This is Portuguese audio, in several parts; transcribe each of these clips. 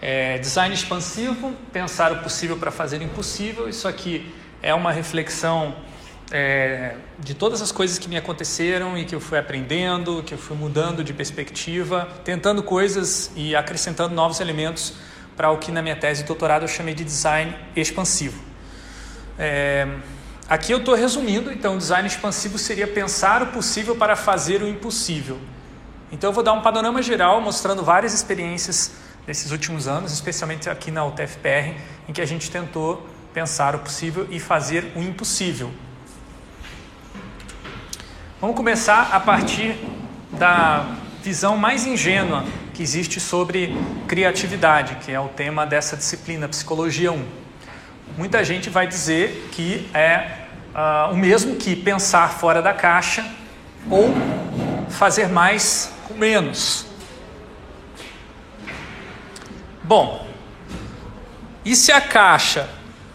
É, design expansivo, pensar o possível para fazer o impossível. Isso aqui é uma reflexão é, de todas as coisas que me aconteceram e que eu fui aprendendo, que eu fui mudando de perspectiva, tentando coisas e acrescentando novos elementos para o que na minha tese de doutorado eu chamei de design expansivo. É, aqui eu estou resumindo, então design expansivo seria pensar o possível para fazer o impossível. Então eu vou dar um panorama geral mostrando várias experiências desses últimos anos, especialmente aqui na UTFPR, em que a gente tentou pensar o possível e fazer o impossível. Vamos começar a partir da visão mais ingênua que existe sobre criatividade, que é o tema dessa disciplina, Psicologia 1. Muita gente vai dizer que é uh, o mesmo que pensar fora da caixa ou fazer mais com menos. Bom, e se a caixa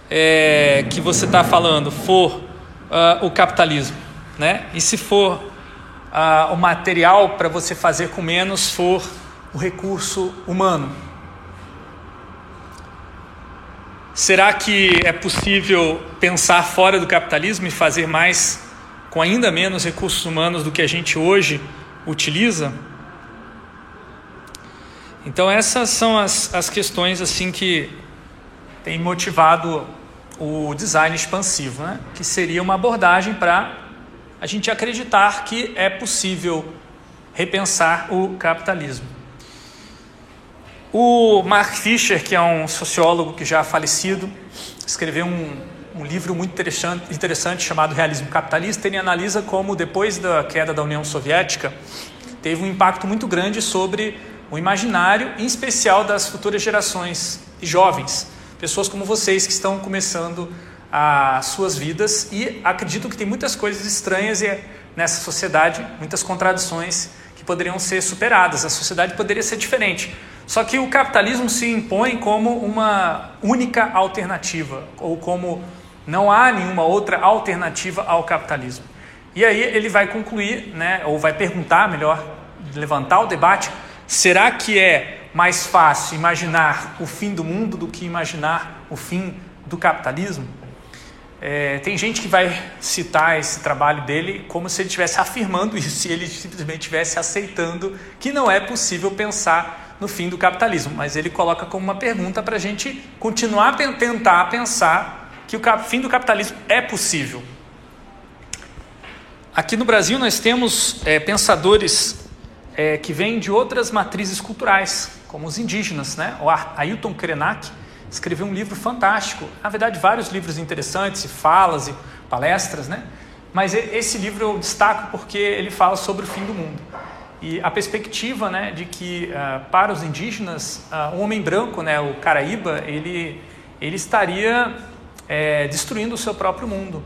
é, que você está falando for uh, o capitalismo? Né? E se for uh, o material para você fazer com menos for o recurso humano? Será que é possível pensar fora do capitalismo e fazer mais com ainda menos recursos humanos do que a gente hoje utiliza? Então essas são as, as questões assim que têm motivado o design expansivo, né? que seria uma abordagem para a gente acreditar que é possível repensar o capitalismo. O Mark Fisher, que é um sociólogo que já falecido, escreveu um, um livro muito interessante, interessante chamado Realismo Capitalista. Ele analisa como, depois da queda da União Soviética, teve um impacto muito grande sobre o imaginário, em especial das futuras gerações e jovens, pessoas como vocês que estão começando as suas vidas e acredito que tem muitas coisas estranhas nessa sociedade, muitas contradições que poderiam ser superadas. A sociedade poderia ser diferente. Só que o capitalismo se impõe como uma única alternativa, ou como não há nenhuma outra alternativa ao capitalismo. E aí ele vai concluir, né, ou vai perguntar, melhor, levantar o debate: será que é mais fácil imaginar o fim do mundo do que imaginar o fim do capitalismo? É, tem gente que vai citar esse trabalho dele como se ele estivesse afirmando isso, se ele simplesmente estivesse aceitando que não é possível pensar no fim do capitalismo. Mas ele coloca como uma pergunta para a gente continuar a tentar pensar que o fim do capitalismo é possível. Aqui no Brasil nós temos é, pensadores é, que vêm de outras matrizes culturais, como os indígenas, né? o Ailton Krenak escreveu um livro fantástico. Na verdade, vários livros interessantes, falas e palestras, né? Mas esse livro eu destaco porque ele fala sobre o fim do mundo. E a perspectiva né, de que uh, para os indígenas, uh, o homem branco, né, o Caraíba, ele, ele estaria é, destruindo o seu próprio mundo,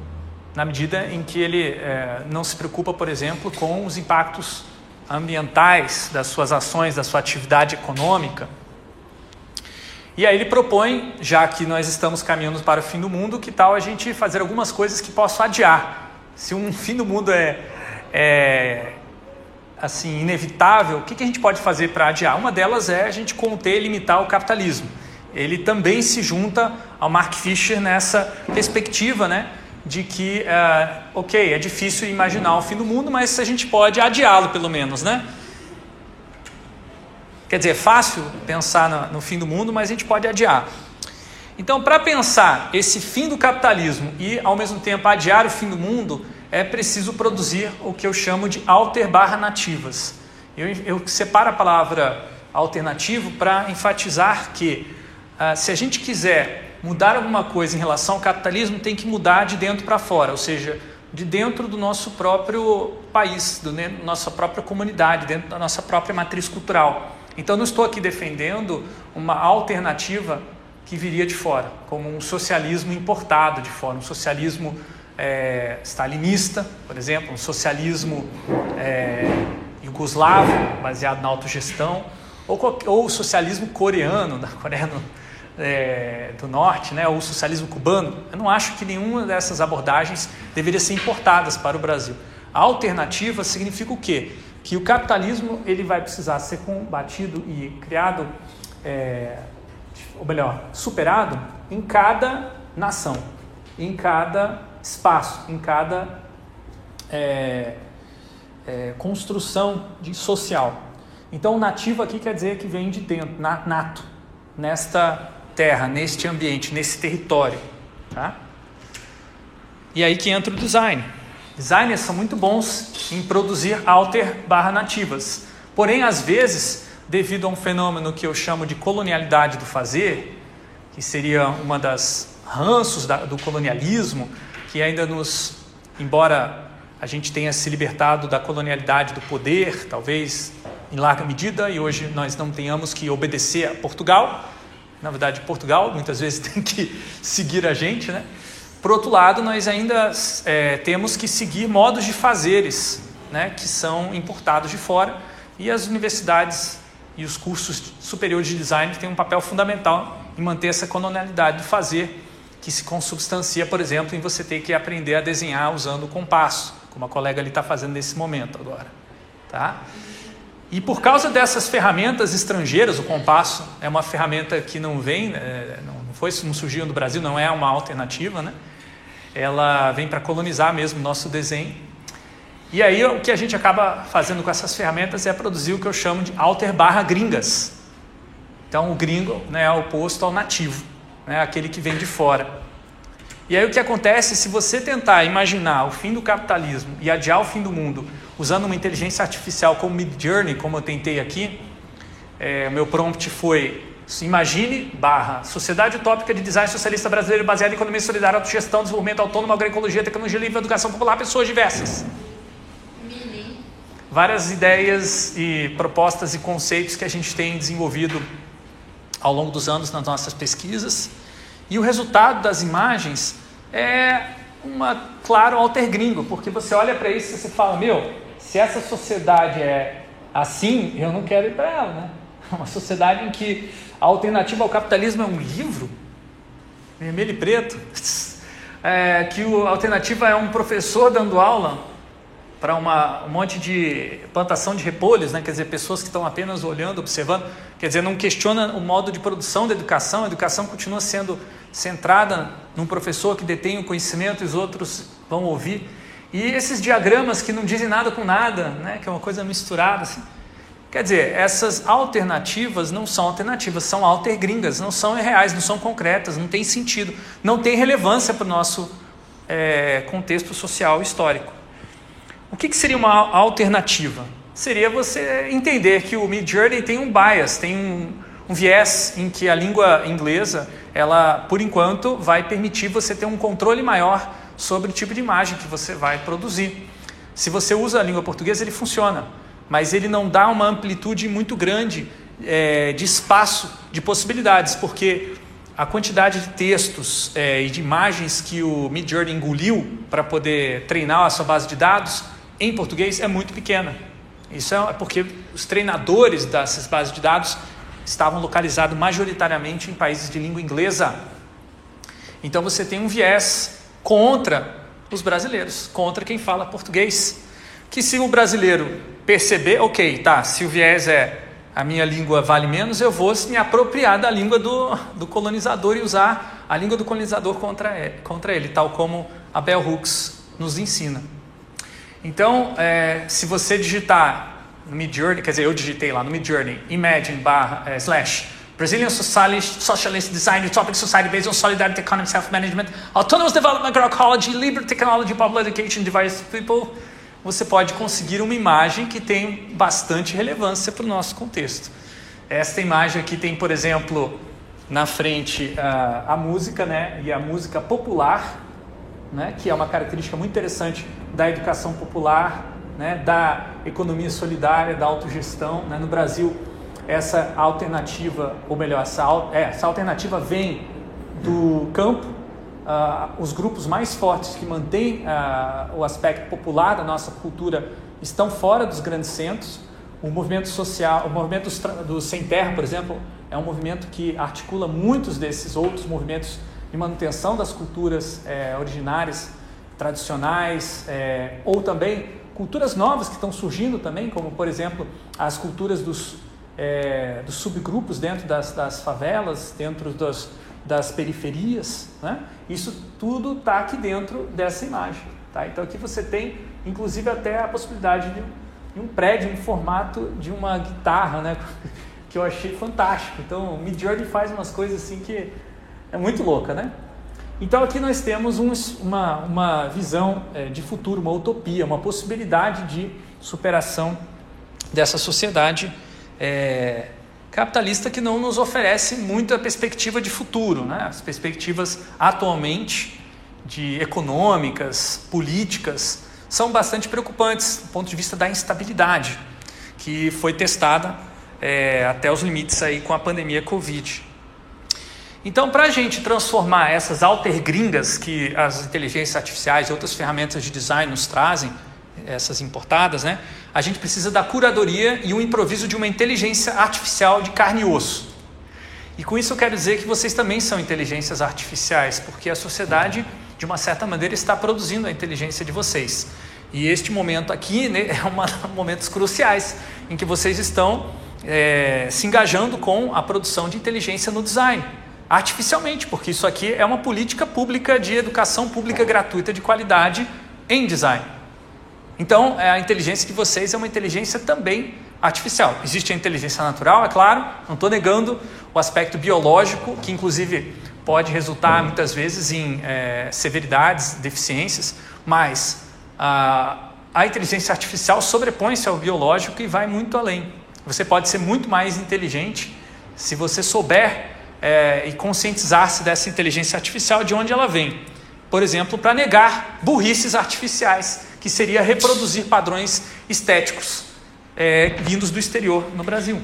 na medida em que ele é, não se preocupa, por exemplo, com os impactos ambientais das suas ações, da sua atividade econômica. E aí ele propõe, já que nós estamos caminhando para o fim do mundo, que tal a gente fazer algumas coisas que possam adiar? Se um fim do mundo é, é assim inevitável, o que, que a gente pode fazer para adiar? Uma delas é a gente conter e limitar o capitalismo. Ele também se junta ao Mark Fisher nessa perspectiva, né, de que, uh, ok, é difícil imaginar o fim do mundo, mas a gente pode adiá-lo pelo menos, né? Quer dizer, é fácil pensar no, no fim do mundo, mas a gente pode adiar. Então, para pensar esse fim do capitalismo e, ao mesmo tempo, adiar o fim do mundo, é preciso produzir o que eu chamo de alternativas. Eu, eu separo a palavra alternativo para enfatizar que, uh, se a gente quiser mudar alguma coisa em relação ao capitalismo, tem que mudar de dentro para fora, ou seja, de dentro do nosso próprio país, da nossa própria comunidade, dentro da nossa própria matriz cultural. Então, não estou aqui defendendo uma alternativa que viria de fora, como um socialismo importado de fora, um socialismo é, stalinista, por exemplo, um socialismo é, baseado na autogestão, ou, ou o socialismo coreano, da Coreia do, é, do Norte, né, ou o socialismo cubano. Eu não acho que nenhuma dessas abordagens deveria ser importadas para o Brasil. A alternativa significa o quê? que o capitalismo ele vai precisar ser combatido e criado é, ou melhor, superado em cada nação, em cada espaço, em cada é, é, construção de social. Então, nativo aqui quer dizer que vem de dentro, nato, nesta terra, neste ambiente, nesse território. Tá? E aí que entra o design. Designers são muito bons em produzir alter barra nativas. Porém, às vezes, devido a um fenômeno que eu chamo de colonialidade do fazer, que seria uma das ranços da, do colonialismo, que ainda nos, embora a gente tenha se libertado da colonialidade do poder, talvez em larga medida, e hoje nós não tenhamos que obedecer a Portugal. Na verdade, Portugal muitas vezes tem que seguir a gente, né? Por outro lado, nós ainda é, temos que seguir modos de fazeres, né, que são importados de fora, e as universidades e os cursos superiores de design têm um papel fundamental em manter essa colonialidade do fazer, que se consubstancia, por exemplo, em você ter que aprender a desenhar usando o compasso, como a colega ali está fazendo nesse momento agora. Tá? E por causa dessas ferramentas estrangeiras, o compasso é uma ferramenta que não vem, é, não foi, não surgiu no Brasil, não é uma alternativa, né? Ela vem para colonizar mesmo o nosso desenho. E aí o que a gente acaba fazendo com essas ferramentas é produzir o que eu chamo de alter barra gringas. Então o gringo né, é oposto ao nativo, né, aquele que vem de fora. E aí o que acontece se você tentar imaginar o fim do capitalismo e adiar o fim do mundo usando uma inteligência artificial como Mid Journey, como eu tentei aqui, é, meu prompt foi imagine barra Sociedade Utópica de Design Socialista Brasileiro baseada em economia solidária, autogestão, desenvolvimento autônomo, agroecologia, tecnologia livre, educação popular, pessoas diversas várias ideias e propostas e conceitos que a gente tem desenvolvido ao longo dos anos nas nossas pesquisas. E o resultado das imagens é uma claro alter gringo, porque você olha para isso e você fala, meu, se essa sociedade é assim, eu não quero ir para ela, né? Uma sociedade em que a alternativa ao capitalismo é um livro, vermelho e preto, é, que a alternativa é um professor dando aula para um monte de plantação de repolhos, né? quer dizer, pessoas que estão apenas olhando, observando, quer dizer, não questiona o modo de produção da educação, a educação continua sendo centrada num professor que detém o conhecimento e os outros vão ouvir. E esses diagramas que não dizem nada com nada, né? que é uma coisa misturada, assim. Quer dizer, essas alternativas não são alternativas, são altergringas, não são reais, não são concretas, não tem sentido, não tem relevância para o nosso é, contexto social histórico. O que, que seria uma alternativa? Seria você entender que o Mid Journey tem um bias, tem um, um viés em que a língua inglesa, ela, por enquanto, vai permitir você ter um controle maior sobre o tipo de imagem que você vai produzir. Se você usa a língua portuguesa, ele funciona, mas ele não dá uma amplitude muito grande é, de espaço, de possibilidades, porque a quantidade de textos é, e de imagens que o Midjourney engoliu para poder treinar a sua base de dados em português é muito pequena. Isso é porque os treinadores dessas bases de dados estavam localizados majoritariamente em países de língua inglesa. Então você tem um viés contra os brasileiros, contra quem fala português. Que se o brasileiro perceber, ok, tá, se o viés é a minha língua vale menos, eu vou me apropriar da língua do, do colonizador e usar a língua do colonizador contra ele, contra ele, tal como a Bell Hooks nos ensina. Então, é, se você digitar no Midjourney, quer dizer, eu digitei lá no Midjourney, imagine barra, é, slash, Brazilian Socialist, Socialist Design Utopic Society based on Solidarity Economy Self-Management, Autonomous Development Agroecology, Liberty Technology, Public Education, Device People, você pode conseguir uma imagem que tem bastante relevância para o nosso contexto. Esta imagem aqui tem, por exemplo, na frente a, a música, né, e a música popular, né, que é uma característica muito interessante da educação popular, né, da economia solidária, da autogestão. Né? No Brasil, essa alternativa, ou melhor, essa, é, essa alternativa vem do campo. Uh, os grupos mais fortes que mantêm uh, o aspecto popular da nossa cultura estão fora dos grandes centros. O movimento social, o movimento dos, do sem terra, por exemplo, é um movimento que articula muitos desses outros movimentos de manutenção das culturas é, originárias, tradicionais, é, ou também culturas novas que estão surgindo também, como por exemplo as culturas dos é, dos subgrupos dentro das, das favelas, dentro das, das periferias. Né? Isso tudo está aqui dentro dessa imagem. Tá? Então aqui você tem, inclusive, até a possibilidade de, um prédio em formato de uma guitarra, né? que eu achei fantástico. Então o Midjourney faz umas coisas assim que é muito louca, né? Então aqui nós temos um, uma, uma visão é, de futuro, uma utopia, uma possibilidade de superação dessa sociedade é, capitalista que não nos oferece muita perspectiva de futuro. Né? As perspectivas atualmente de econômicas, políticas, são bastante preocupantes do ponto de vista da instabilidade que foi testada é, até os limites aí com a pandemia Covid. Então, para a gente transformar essas alter gringas que as inteligências artificiais e outras ferramentas de design nos trazem, essas importadas, né? A gente precisa da curadoria e o improviso de uma inteligência artificial de carne e osso. E com isso eu quero dizer que vocês também são inteligências artificiais, porque a sociedade, de uma certa maneira, está produzindo a inteligência de vocês. E este momento aqui né, é um momentos cruciais em que vocês estão é, se engajando com a produção de inteligência no design, artificialmente, porque isso aqui é uma política pública de educação pública gratuita de qualidade em design. Então, é, a inteligência de vocês é uma inteligência também artificial. Existe a inteligência natural, é claro, não estou negando o aspecto biológico, que inclusive pode resultar muitas vezes em é, severidades, deficiências, mas a, a inteligência artificial sobrepõe-se ao biológico e vai muito além. Você pode ser muito mais inteligente se você souber é, e conscientizar-se dessa inteligência artificial, de onde ela vem. Por exemplo, para negar burrices artificiais que seria reproduzir padrões estéticos é, vindos do exterior no Brasil.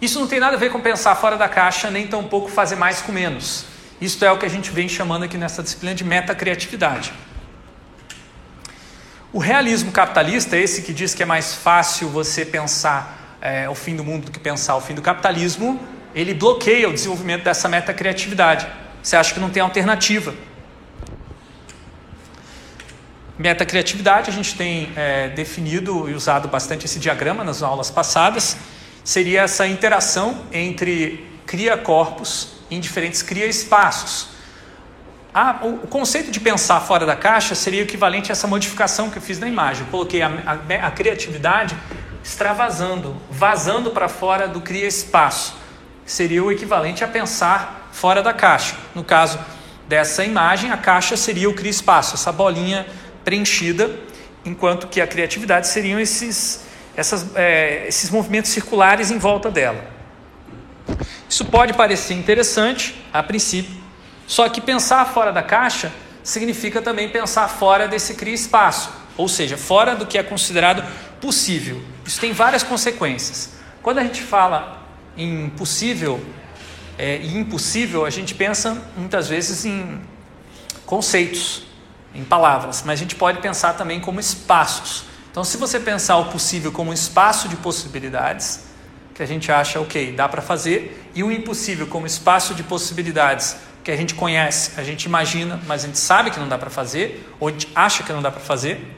Isso não tem nada a ver com pensar fora da caixa, nem tampouco fazer mais com menos. Isso é o que a gente vem chamando aqui nessa disciplina de metacriatividade. O realismo capitalista, esse que diz que é mais fácil você pensar é, o fim do mundo do que pensar o fim do capitalismo, ele bloqueia o desenvolvimento dessa metacriatividade. Você acha que não tem alternativa. Metacriatividade, a gente tem é, definido e usado bastante esse diagrama nas aulas passadas, seria essa interação entre cria-corpos em diferentes cria-espaços. o conceito de pensar fora da caixa seria equivalente a essa modificação que eu fiz na imagem. Eu coloquei a, a, a criatividade extravasando, vazando para fora do cria-espaço. Seria o equivalente a pensar fora da caixa. No caso dessa imagem, a caixa seria o cria-espaço, essa bolinha preenchida, enquanto que a criatividade seriam esses, essas, é, esses movimentos circulares em volta dela. Isso pode parecer interessante a princípio, só que pensar fora da caixa significa também pensar fora desse cria espaço, ou seja, fora do que é considerado possível. Isso tem várias consequências. Quando a gente fala em possível é, e impossível, a gente pensa muitas vezes em conceitos em palavras, mas a gente pode pensar também como espaços. Então, se você pensar o possível como um espaço de possibilidades, que a gente acha, ok, dá para fazer, e o impossível como espaço de possibilidades que a gente conhece, a gente imagina, mas a gente sabe que não dá para fazer, ou a gente acha que não dá para fazer.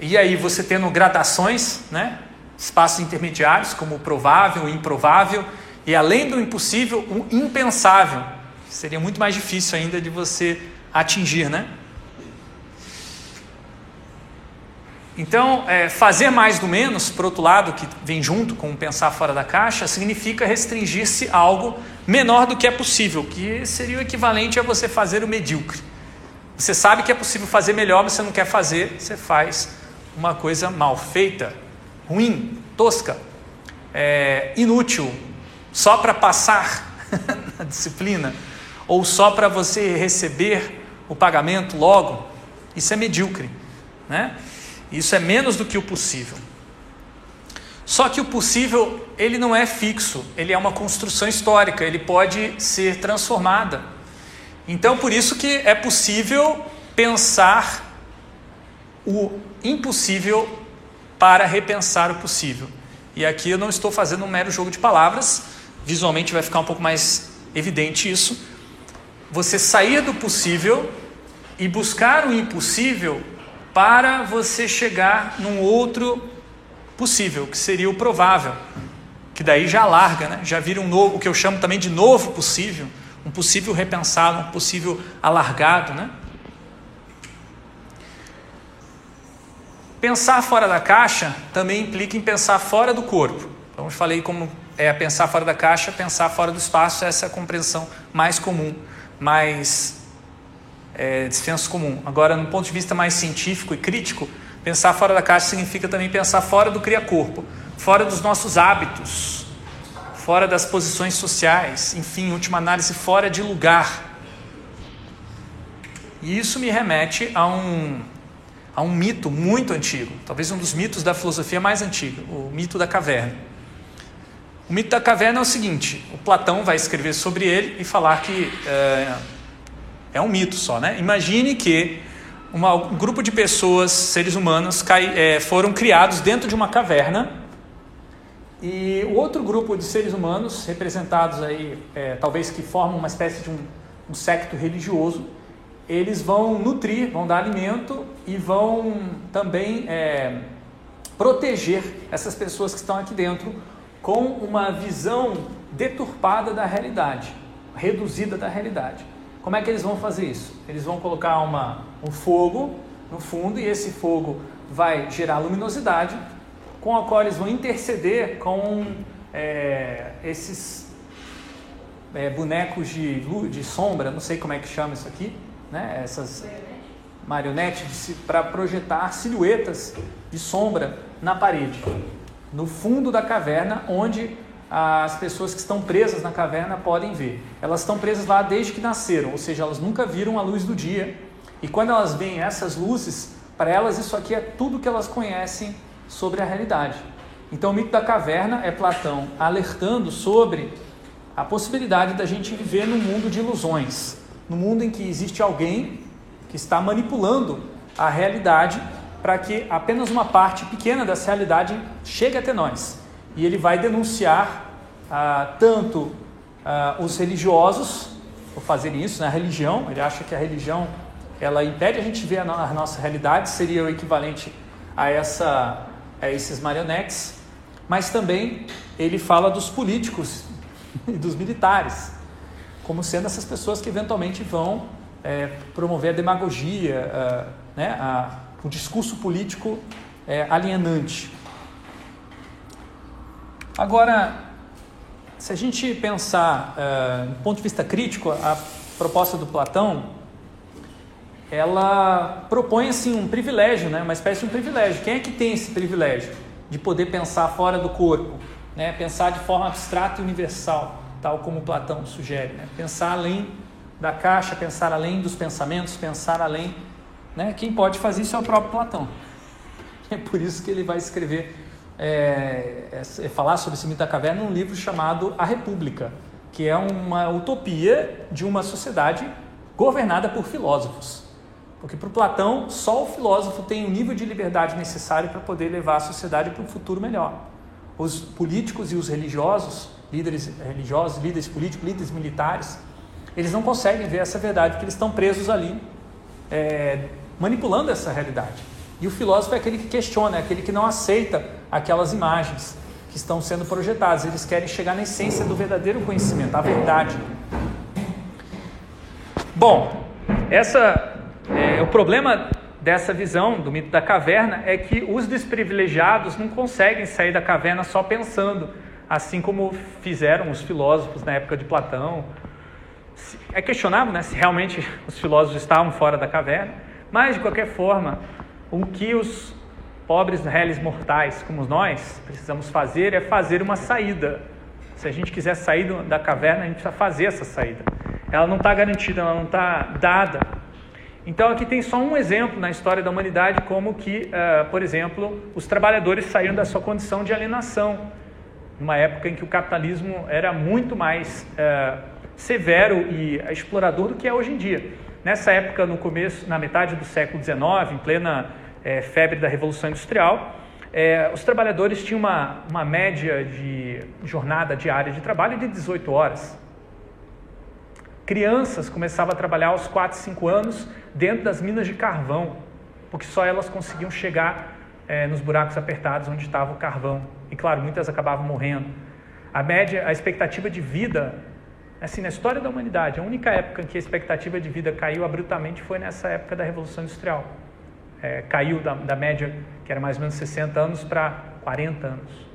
E aí você tendo gradações, né? espaços intermediários, como provável, improvável, e além do impossível, o impensável. Seria muito mais difícil ainda de você atingir, né? Então, é, fazer mais do menos, por outro lado, que vem junto com pensar fora da caixa, significa restringir-se a algo menor do que é possível, que seria o equivalente a você fazer o medíocre. Você sabe que é possível fazer melhor, mas você não quer fazer, você faz uma coisa mal feita, ruim, tosca, é, inútil, só para passar na disciplina, ou só para você receber o pagamento logo. Isso é medíocre, né? Isso é menos do que o possível. Só que o possível, ele não é fixo, ele é uma construção histórica, ele pode ser transformada. Então, por isso que é possível pensar o impossível para repensar o possível. E aqui eu não estou fazendo um mero jogo de palavras, visualmente vai ficar um pouco mais evidente isso. Você sair do possível e buscar o impossível para você chegar num outro possível, que seria o provável. que daí já larga, né? já vira um novo, o que eu chamo também de novo possível, um possível repensado, um possível alargado. Né? Pensar fora da caixa também implica em pensar fora do corpo. Então, eu falei como é pensar fora da caixa, pensar fora do espaço, essa é a compreensão mais comum, mais é, de senso comum. Agora, no ponto de vista mais científico e crítico, pensar fora da caixa significa também pensar fora do cria-corpo fora dos nossos hábitos, fora das posições sociais, enfim, última análise, fora de lugar. E isso me remete a um, a um mito muito antigo, talvez um dos mitos da filosofia mais antiga, o mito da caverna. O mito da caverna é o seguinte: o Platão vai escrever sobre ele e falar que é, é um mito só, né? Imagine que uma, um grupo de pessoas, seres humanos, cai, é, foram criados dentro de uma caverna e o outro grupo de seres humanos, representados aí, é, talvez que formam uma espécie de um, um secto religioso, eles vão nutrir, vão dar alimento e vão também é, proteger essas pessoas que estão aqui dentro com uma visão deturpada da realidade, reduzida da realidade. Como é que eles vão fazer isso? Eles vão colocar uma, um fogo no fundo e esse fogo vai gerar luminosidade com a qual eles vão interceder com é, esses é, bonecos de, de sombra, não sei como é que chama isso aqui, né? essas marionetes para projetar silhuetas de sombra na parede, no fundo da caverna, onde as pessoas que estão presas na caverna podem ver. Elas estão presas lá desde que nasceram, ou seja, elas nunca viram a luz do dia. E quando elas veem essas luzes, para elas isso aqui é tudo que elas conhecem sobre a realidade. Então, o mito da caverna é Platão alertando sobre a possibilidade da gente viver num mundo de ilusões, no mundo em que existe alguém que está manipulando a realidade para que apenas uma parte pequena dessa realidade chegue até nós. E ele vai denunciar ah, tanto ah, os religiosos por fazerem isso, né? a religião, ele acha que a religião ela impede a gente ver a nossa realidade, seria o equivalente a essa a esses marionetes, mas também ele fala dos políticos e dos militares, como sendo essas pessoas que eventualmente vão é, promover a demagogia, a, né, a, o discurso político é, alienante. Agora, se a gente pensar é, do ponto de vista crítico, a proposta do Platão ela propõe assim um privilégio, né? uma espécie de um privilégio. Quem é que tem esse privilégio de poder pensar fora do corpo, né? pensar de forma abstrata e universal, tal como Platão sugere, né? pensar além da caixa, pensar além dos pensamentos, pensar além. Né? Quem pode fazer isso é o próprio Platão. É por isso que ele vai escrever, é, é, falar sobre esse mito da caverna num livro chamado A República, que é uma utopia de uma sociedade governada por filósofos. Porque para Platão, só o filósofo tem o nível de liberdade necessário para poder levar a sociedade para um futuro melhor. Os políticos e os religiosos, líderes religiosos, líderes políticos, líderes militares, eles não conseguem ver essa verdade porque eles estão presos ali, é, manipulando essa realidade. E o filósofo é aquele que questiona, é aquele que não aceita aquelas imagens que estão sendo projetadas. Eles querem chegar na essência do verdadeiro conhecimento, a verdade. Bom, essa é, o problema dessa visão do mito da caverna é que os desprivilegiados não conseguem sair da caverna só pensando, assim como fizeram os filósofos na época de Platão. É questionável né, se realmente os filósofos estavam fora da caverna, mas de qualquer forma, o que os pobres réis mortais como nós precisamos fazer é fazer uma saída. Se a gente quiser sair da caverna, a gente precisa fazer essa saída. Ela não está garantida, ela não está dada então aqui tem só um exemplo na história da humanidade como que, uh, por exemplo, os trabalhadores saíram da sua condição de alienação, numa época em que o capitalismo era muito mais uh, severo e explorador do que é hoje em dia. Nessa época, no começo, na metade do século XIX, em plena uh, febre da Revolução Industrial, os trabalhadores tinham uma, uma média de jornada diária de trabalho de 18 horas. Crianças começavam a trabalhar aos 4, 5 anos dentro das minas de carvão, porque só elas conseguiam chegar é, nos buracos apertados onde estava o carvão. E claro, muitas acabavam morrendo. A média, a expectativa de vida, assim, na história da humanidade, a única época em que a expectativa de vida caiu abruptamente foi nessa época da Revolução Industrial. É, caiu da, da média, que era mais ou menos 60 anos, para 40 anos.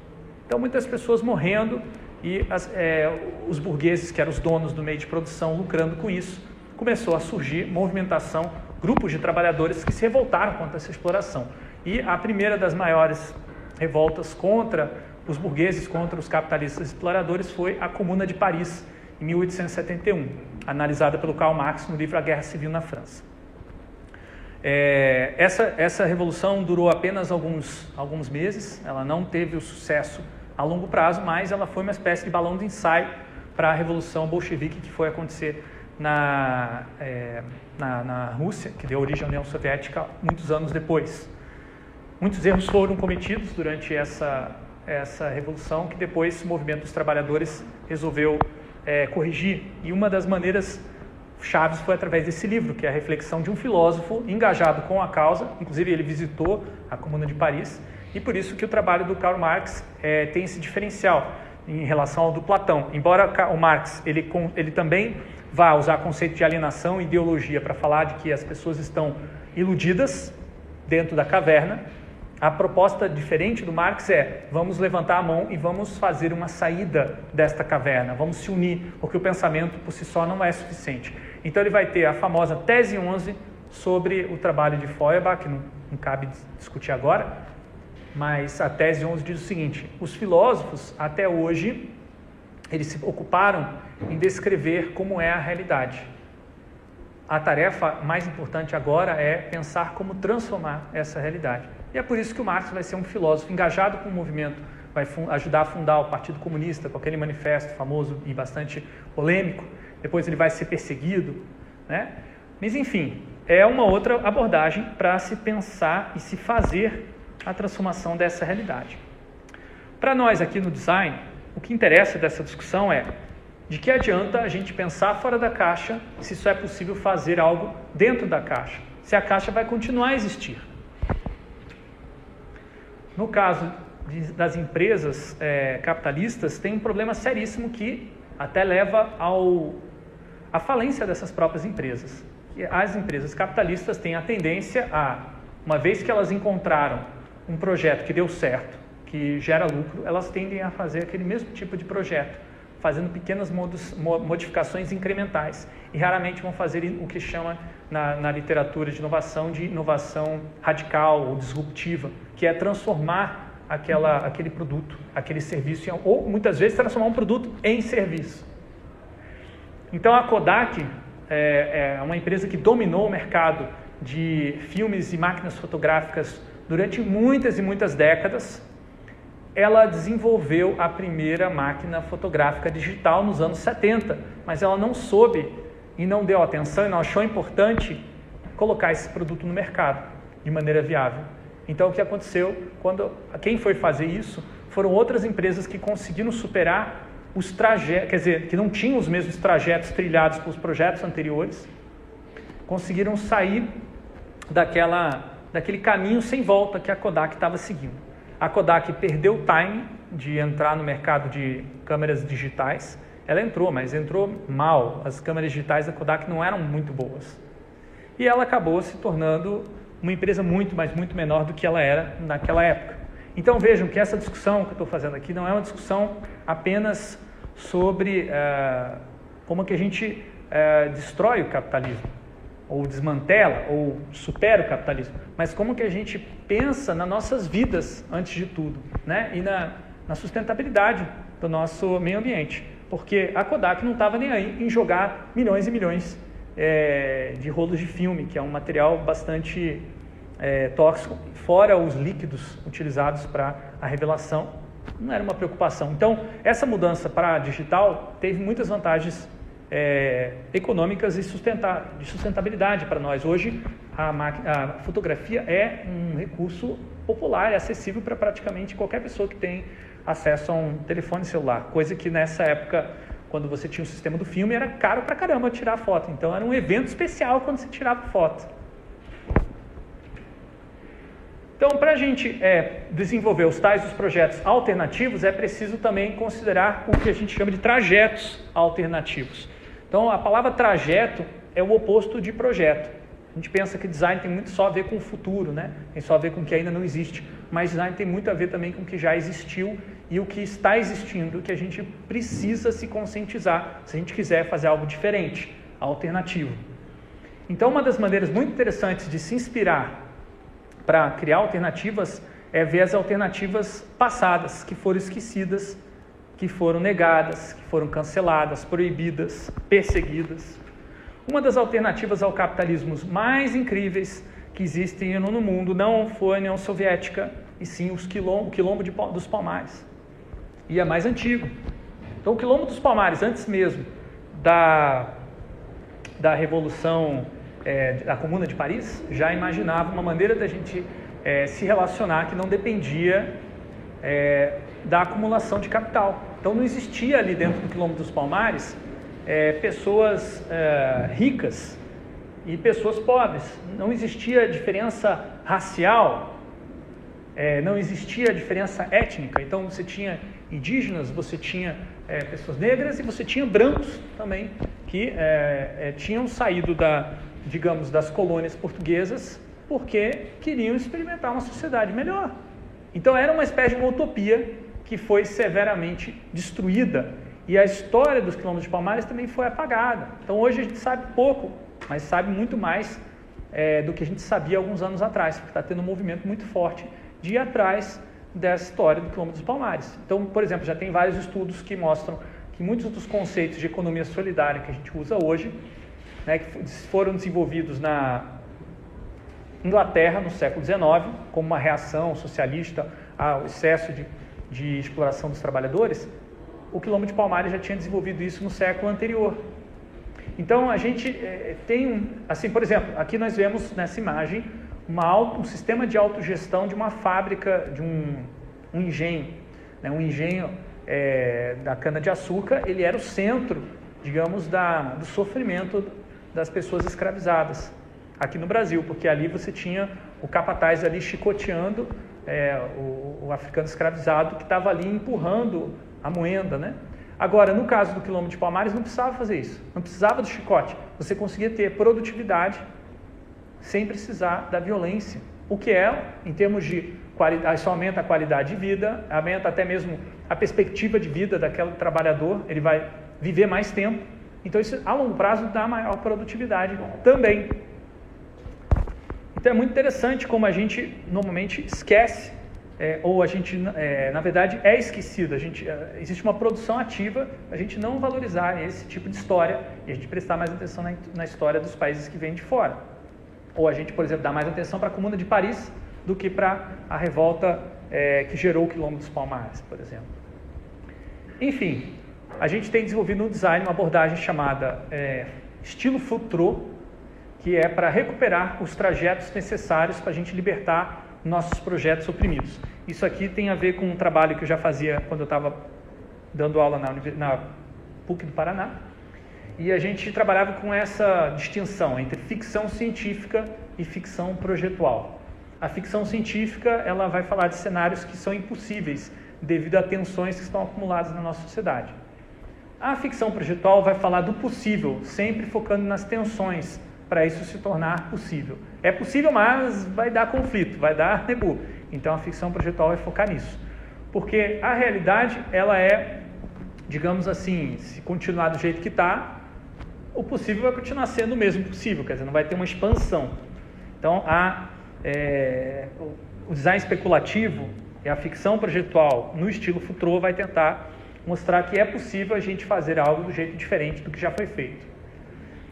Então, muitas pessoas morrendo e as, é, os burgueses, que eram os donos do meio de produção, lucrando com isso, começou a surgir movimentação, grupos de trabalhadores que se revoltaram contra essa exploração. E a primeira das maiores revoltas contra os burgueses, contra os capitalistas exploradores, foi a Comuna de Paris, em 1871, analisada pelo Karl Marx no livro A Guerra Civil na França. É, essa, essa revolução durou apenas alguns, alguns meses, ela não teve o sucesso a longo prazo, mas ela foi uma espécie de balão de ensaio para a revolução bolchevique que foi acontecer na, é, na, na, Rússia, que deu origem à União Soviética muitos anos depois. Muitos erros foram cometidos durante essa, essa revolução, que depois o movimento dos trabalhadores resolveu é, corrigir. E uma das maneiras chaves foi através desse livro, que é a reflexão de um filósofo engajado com a causa, inclusive ele visitou a Comuna de Paris, e por isso que o trabalho do Karl Marx é, tem esse diferencial em relação ao do Platão. Embora o Marx ele, ele também vá usar conceito de alienação e ideologia para falar de que as pessoas estão iludidas dentro da caverna, a proposta diferente do Marx é: vamos levantar a mão e vamos fazer uma saída desta caverna, vamos se unir, porque o pensamento por si só não é suficiente. Então ele vai ter a famosa tese 11 sobre o trabalho de Feuerbach, que não, não cabe discutir agora, mas a tese 11 diz o seguinte: os filósofos, até hoje, eles se ocuparam em descrever como é a realidade. A tarefa mais importante agora é pensar como transformar essa realidade. E é por isso que o Marx vai ser um filósofo engajado com o movimento, vai ajudar a fundar o Partido Comunista com aquele manifesto famoso e bastante polêmico. Depois ele vai ser perseguido, né? Mas enfim, é uma outra abordagem para se pensar e se fazer a transformação dessa realidade. Para nós aqui no design, o que interessa dessa discussão é de que adianta a gente pensar fora da caixa se só é possível fazer algo dentro da caixa, se a caixa vai continuar a existir. No caso das empresas é, capitalistas, tem um problema seríssimo que até leva ao, à falência dessas próprias empresas. As empresas capitalistas têm a tendência a, uma vez que elas encontraram um projeto que deu certo, que gera lucro, elas tendem a fazer aquele mesmo tipo de projeto, fazendo pequenas modificações incrementais. E raramente vão fazer o que chama na, na literatura de inovação de inovação radical ou disruptiva, que é transformar aquela, aquele produto, aquele serviço, ou muitas vezes transformar um produto em serviço. Então a Kodak é, é uma empresa que dominou o mercado de filmes e máquinas fotográficas Durante muitas e muitas décadas, ela desenvolveu a primeira máquina fotográfica digital nos anos 70, mas ela não soube e não deu atenção e não achou importante colocar esse produto no mercado de maneira viável. Então, o que aconteceu quando quem foi fazer isso foram outras empresas que conseguiram superar os trajetos, quer dizer, que não tinham os mesmos trajetos trilhados pelos projetos anteriores, conseguiram sair daquela daquele caminho sem volta que a Kodak estava seguindo. A Kodak perdeu o time de entrar no mercado de câmeras digitais. Ela entrou, mas entrou mal. As câmeras digitais da Kodak não eram muito boas. E ela acabou se tornando uma empresa muito, mas muito menor do que ela era naquela época. Então vejam que essa discussão que eu estou fazendo aqui não é uma discussão apenas sobre uh, como que a gente uh, destrói o capitalismo ou desmantela, ou supera o capitalismo, mas como que a gente pensa nas nossas vidas antes de tudo, né? E na, na sustentabilidade do nosso meio ambiente. Porque a Kodak não estava nem aí em jogar milhões e milhões é, de rolos de filme, que é um material bastante é, tóxico, fora os líquidos utilizados para a revelação, não era uma preocupação. Então, essa mudança para digital teve muitas vantagens é, econômicas e sustentar, de sustentabilidade para nós. Hoje, a, a, fotografia é um recurso popular e acessível para praticamente qualquer pessoa que tem acesso a um telefone celular, coisa que nessa época, quando você tinha o sistema do filme, era caro para caramba tirar foto. Então, era um evento especial quando você tirava foto. Então, para a gente é, desenvolver os tais os projetos alternativos, é preciso também considerar o que a gente chama de trajetos alternativos. Então, a palavra trajeto é o oposto de projeto. A gente pensa que design tem muito só a ver com o futuro, né? tem só a ver com o que ainda não existe, mas design tem muito a ver também com o que já existiu e o que está existindo, que a gente precisa se conscientizar se a gente quiser fazer algo diferente, alternativo. Então, uma das maneiras muito interessantes de se inspirar para criar alternativas é ver as alternativas passadas que foram esquecidas, que foram negadas, que foram canceladas, proibidas, perseguidas. Uma das alternativas ao capitalismo mais incríveis que existem no mundo não foi a União Soviética, e sim os quilombo, o quilombo de, dos Palmares. E é mais antigo. Então, o quilombo dos Palmares, antes mesmo da, da Revolução é, da Comuna de Paris já imaginava uma maneira da gente é, se relacionar que não dependia é, da acumulação de capital. Então não existia ali dentro do quilômetro dos Palmares é, pessoas é, ricas e pessoas pobres. Não existia diferença racial, é, não existia diferença étnica. Então você tinha indígenas, você tinha pessoas negras e você tinha brancos também que tinham saído da digamos, das colônias portuguesas, porque queriam experimentar uma sociedade melhor. Então era uma espécie de uma utopia que foi severamente destruída. E a história dos quilômetros de Palmares também foi apagada. Então hoje a gente sabe pouco, mas sabe muito mais é, do que a gente sabia alguns anos atrás, porque está tendo um movimento muito forte de ir atrás dessa história do quilômetro dos Palmares. Então, por exemplo, já tem vários estudos que mostram que muitos dos conceitos de economia solidária que a gente usa hoje né, que foram desenvolvidos na Inglaterra no século XIX, como uma reação socialista ao excesso de, de exploração dos trabalhadores, o quilômetro de Palmares já tinha desenvolvido isso no século anterior. Então a gente é, tem um, assim, por exemplo, aqui nós vemos nessa imagem auto, um sistema de autogestão de uma fábrica, de um, um engenho, né, um engenho é, da cana de açúcar. Ele era o centro, digamos, da, do sofrimento das pessoas escravizadas aqui no Brasil, porque ali você tinha o capataz ali chicoteando é, o, o, africano escravizado que estava ali empurrando a moenda, né? Agora, no caso do quilômetro de Palmares, não precisava fazer isso, não precisava do chicote, você conseguia ter produtividade sem precisar da violência, o que é, em termos de qualidade, isso aumenta a qualidade de vida, aumenta até mesmo a perspectiva de vida daquele trabalhador, ele vai viver mais tempo, então, isso a longo prazo dá maior produtividade também. Então, é muito interessante como a gente normalmente esquece, é, ou a gente, é, na verdade, é esquecido. A gente, é, existe uma produção ativa, a gente não valorizar esse tipo de história e a gente prestar mais atenção na, na história dos países que vêm de fora. Ou a gente, por exemplo, dá mais atenção para a Comuna de Paris do que para a revolta é, que gerou o Quilombo dos Palmares, por exemplo. Enfim, a gente tem desenvolvido no design uma abordagem chamada é, estilo futuro, que é para recuperar os trajetos necessários para a gente libertar nossos projetos oprimidos. Isso aqui tem a ver com um trabalho que eu já fazia quando eu estava dando aula na, na PUC do Paraná. E a gente trabalhava com essa distinção entre ficção científica e ficção projetual. A ficção científica ela vai falar de cenários que são impossíveis devido a tensões que estão acumuladas na nossa sociedade. A ficção projetual vai falar do possível, sempre focando nas tensões para isso se tornar possível. É possível, mas vai dar conflito, vai dar nebu. Então a ficção projetual vai focar nisso. Porque a realidade, ela é, digamos assim, se continuar do jeito que está, o possível vai continuar sendo o mesmo possível, quer dizer, não vai ter uma expansão. Então a, é, o design especulativo e a ficção projetual no estilo Futuro vai tentar mostrar que é possível a gente fazer algo do jeito diferente do que já foi feito.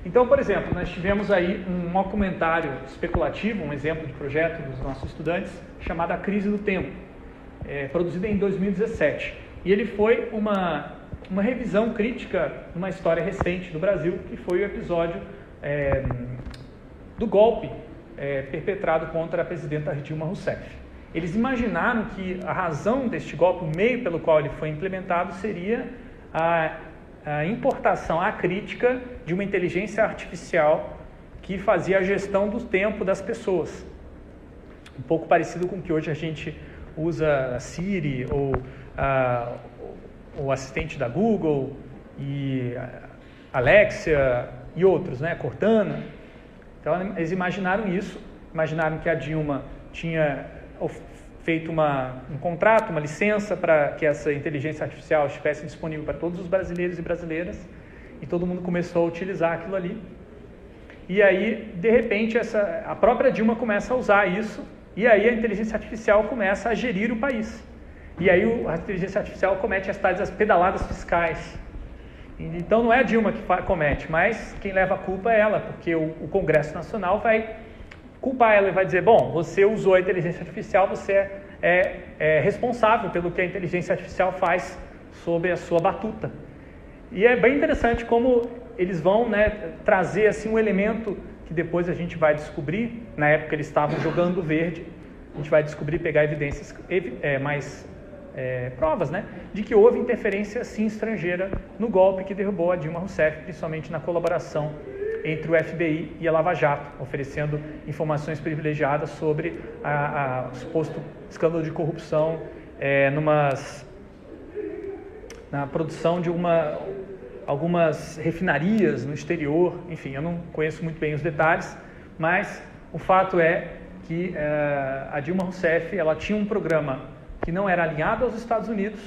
Então, por exemplo, nós tivemos aí um documentário especulativo, um exemplo de projeto dos nossos estudantes, chamado A Crise do Tempo, é, produzido em 2017. E ele foi uma, uma revisão crítica de uma história recente do Brasil, que foi o episódio é, do golpe é, perpetrado contra a presidenta Dilma Rousseff. Eles imaginaram que a razão deste golpe, o meio pelo qual ele foi implementado, seria a, a importação acrítica de uma inteligência artificial que fazia a gestão do tempo das pessoas. um pouco parecido com o que hoje a gente usa a Siri ou a, o assistente da Google e Alexia e outros, né? Cortana. Então eles imaginaram isso, imaginaram que a Dilma tinha feito uma, um contrato, uma licença para que essa inteligência artificial estivesse disponível para todos os brasileiros e brasileiras e todo mundo começou a utilizar aquilo ali. E aí, de repente, essa, a própria Dilma começa a usar isso e aí a inteligência artificial começa a gerir o país. E aí a inteligência artificial comete as tais as pedaladas fiscais. Então não é a Dilma que comete, mas quem leva a culpa é ela, porque o, o Congresso Nacional vai culpar ela e vai dizer: bom, você usou a inteligência artificial, você é, é, é responsável pelo que a inteligência artificial faz sobre a sua batuta. E é bem interessante como eles vão né, trazer assim um elemento que depois a gente vai descobrir. Na época eles estavam jogando verde, a gente vai descobrir, pegar evidências é, mais é, provas, né, de que houve interferência sim estrangeira no golpe que derrubou a Dilma Rousseff, principalmente na colaboração entre o FBI e a Lava Jato, oferecendo informações privilegiadas sobre a, a, suposto escândalo de corrupção é, numas, na produção de uma, algumas refinarias no exterior. Enfim, eu não conheço muito bem os detalhes, mas o fato é que é, a Dilma Rousseff ela tinha um programa que não era alinhado aos Estados Unidos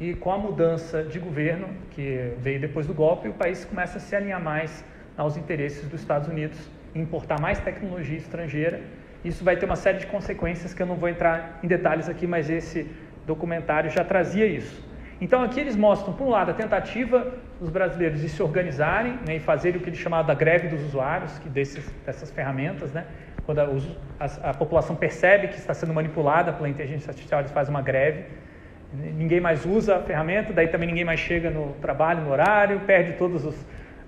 e com a mudança de governo que veio depois do golpe, o país começa a se alinhar mais aos interesses dos Estados Unidos, importar mais tecnologia estrangeira. Isso vai ter uma série de consequências que eu não vou entrar em detalhes aqui, mas esse documentário já trazia isso. Então aqui eles mostram, por um lado, a tentativa dos brasileiros de se organizarem né, e fazerem o que eles chamavam da greve dos usuários, que desses, dessas ferramentas, né, quando a, a, a, população percebe que está sendo manipulada pela inteligência artificial, eles fazem uma greve. Ninguém mais usa a ferramenta, daí também ninguém mais chega no trabalho, no horário, perde todos os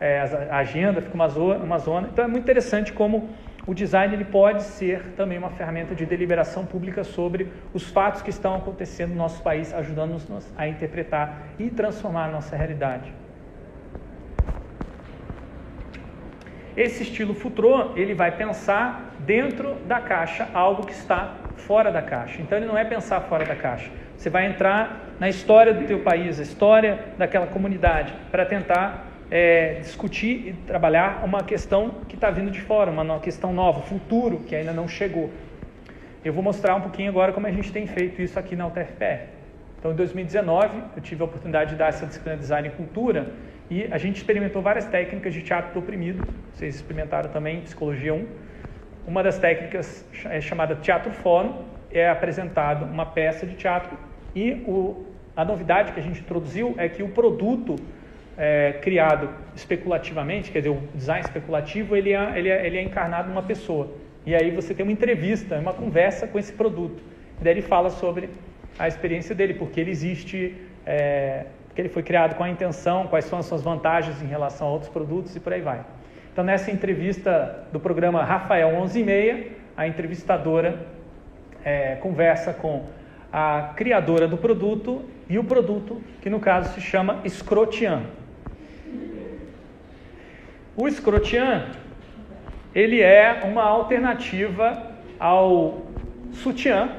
é, a agenda, fica uma zona, uma zona. Então é muito interessante como o design ele pode ser também uma ferramenta de deliberação pública sobre os fatos que estão acontecendo no nosso país, ajudando-nos a interpretar e transformar a nossa realidade. Esse estilo futrô, ele vai pensar dentro da caixa algo que está fora da caixa. Então ele não é pensar fora da caixa. Você vai entrar na história do teu país, a história daquela comunidade, para tentar é, discutir e trabalhar uma questão que está vindo de fora, uma questão nova, futuro, que ainda não chegou. Eu vou mostrar um pouquinho agora como a gente tem feito isso aqui na UTFPR. Então, em 2019, eu tive a oportunidade de dar essa disciplina de Design e Cultura e a gente experimentou várias técnicas de teatro do oprimido. Vocês experimentaram também Psicologia 1. Uma das técnicas é chamada Teatro Fórum, é apresentado uma peça de teatro e o, a novidade que a gente introduziu é que o produto é, criado especulativamente, quer dizer, o design especulativo, ele é, ele, é, ele é encarnado numa pessoa. E aí você tem uma entrevista, uma conversa com esse produto. E daí ele fala sobre a experiência dele, porque ele existe, é, porque ele foi criado com a intenção, quais são as suas vantagens em relação a outros produtos e por aí vai. Então, nessa entrevista do programa Rafael 11:30, a entrevistadora é, conversa com a criadora do produto e o produto, que no caso se chama Scrotian. O escrotian, ele é uma alternativa ao sutiã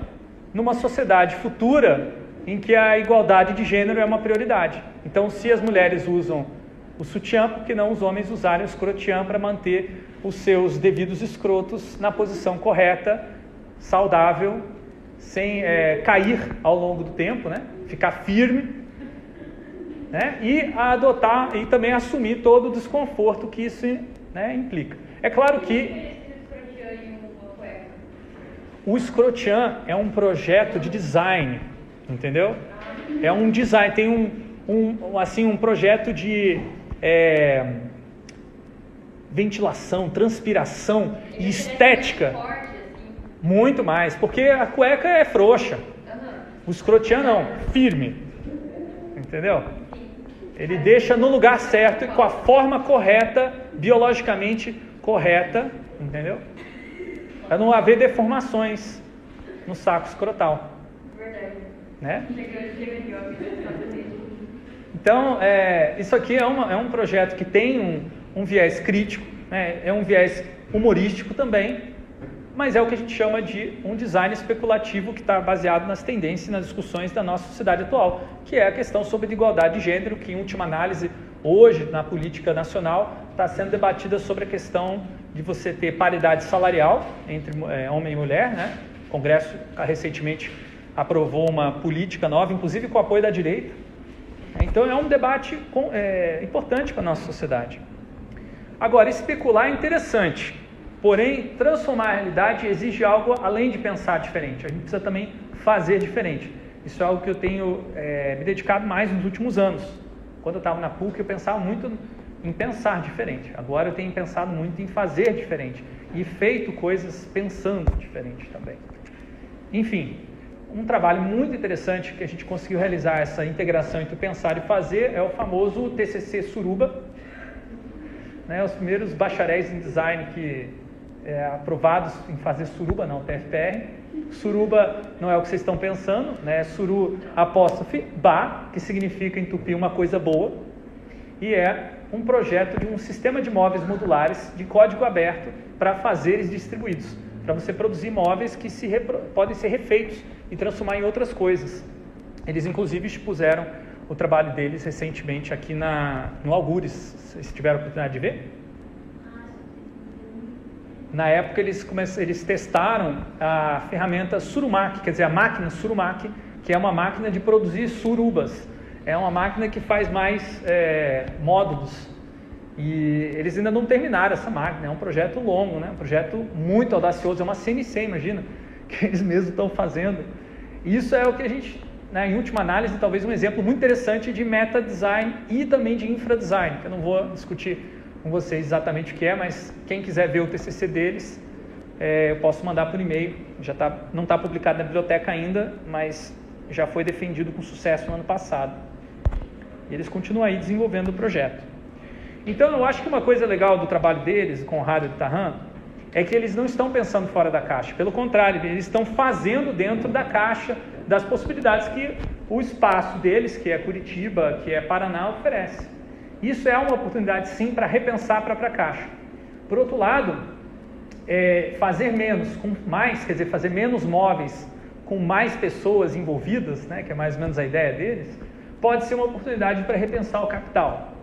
numa sociedade futura em que a igualdade de gênero é uma prioridade. Então, se as mulheres usam o sutiã, por que não os homens usarem o escrotiã para manter os seus devidos escrotos na posição correta, saudável, sem é, cair ao longo do tempo, né? ficar firme né? e adotar e também assumir todo o desconforto que isso né, implica. É claro que o Scrotian é um projeto de design, entendeu? É um design, tem um, um assim um projeto de é, ventilação, transpiração e estética. Muito mais, porque a cueca é frouxa. O Scrotian não, firme. Entendeu? Ele deixa no lugar certo e com a forma correta, biologicamente correta, entendeu? Para não haver deformações no saco escrotal. Verdade. Né? Então, é, isso aqui é, uma, é, um projeto que tem um, um viés crítico, né? é um viés humorístico também, mas é o que a gente chama de um design especulativo que está baseado nas tendências e nas discussões da nossa sociedade atual, que é a questão sobre igualdade de gênero, que em última análise, hoje, na política nacional, está sendo debatida sobre a questão de você ter paridade salarial entre é, homem e mulher. Né? O Congresso recentemente aprovou uma política nova, inclusive com o apoio da direita. Então é um debate com, é, importante para a nossa sociedade. Agora, especular é interessante, porém, transformar a realidade exige algo além de pensar diferente. A gente precisa também fazer diferente. Isso é algo que eu tenho é, me dedicado mais nos últimos anos. Quando eu estava na PUC, eu pensava muito em pensar diferente. Agora eu tenho pensado muito em fazer diferente e feito coisas pensando diferente também. Enfim, um trabalho muito interessante que a gente conseguiu realizar essa integração entre pensar e fazer é o famoso TCC Suruba. Né, os primeiros bacharéis em design que é, aprovados em fazer suruba, não, TFPR. Suruba não é o que vocês estão pensando, né? Suru apóstrofe ba, que significa entupir uma coisa boa, e é um projeto de um sistema de móveis modulares de código aberto para fazeres distribuídos, para você produzir móveis que se podem ser refeitos e transformar em outras coisas. Eles inclusive expuseram o trabalho deles recentemente aqui na, no Algures. Vocês tiveram a oportunidade de ver? Na época eles, eles testaram a ferramenta Surumac, quer dizer, a máquina Surumac, que é uma máquina de produzir surubas é uma máquina que faz mais é, módulos. E eles ainda não terminaram essa máquina, é um projeto longo, né? um projeto muito audacioso, é uma CNC, imagina, que eles mesmos estão fazendo. Isso é o que a gente, né, em última análise, talvez um exemplo muito interessante de meta design e também de infra design, que eu não vou discutir com vocês exatamente o que é, mas quem quiser ver o TCC deles, é, eu posso mandar por e-mail. Já tá, não está publicado na biblioteca ainda, mas já foi defendido com sucesso no ano passado. E eles continuam aí desenvolvendo o projeto. Então eu acho que uma coisa legal do trabalho deles, com o Rádio de Tarran, é que eles não estão pensando fora da caixa. Pelo contrário, eles estão fazendo dentro da caixa das possibilidades que o espaço deles, que é Curitiba, que é Paraná, oferece. Isso é uma oportunidade sim para repensar a própria caixa. Por outro lado, é, fazer menos com mais, quer dizer, fazer menos móveis com mais pessoas envolvidas, né, que é mais ou menos a ideia deles, pode ser uma oportunidade para repensar o capital.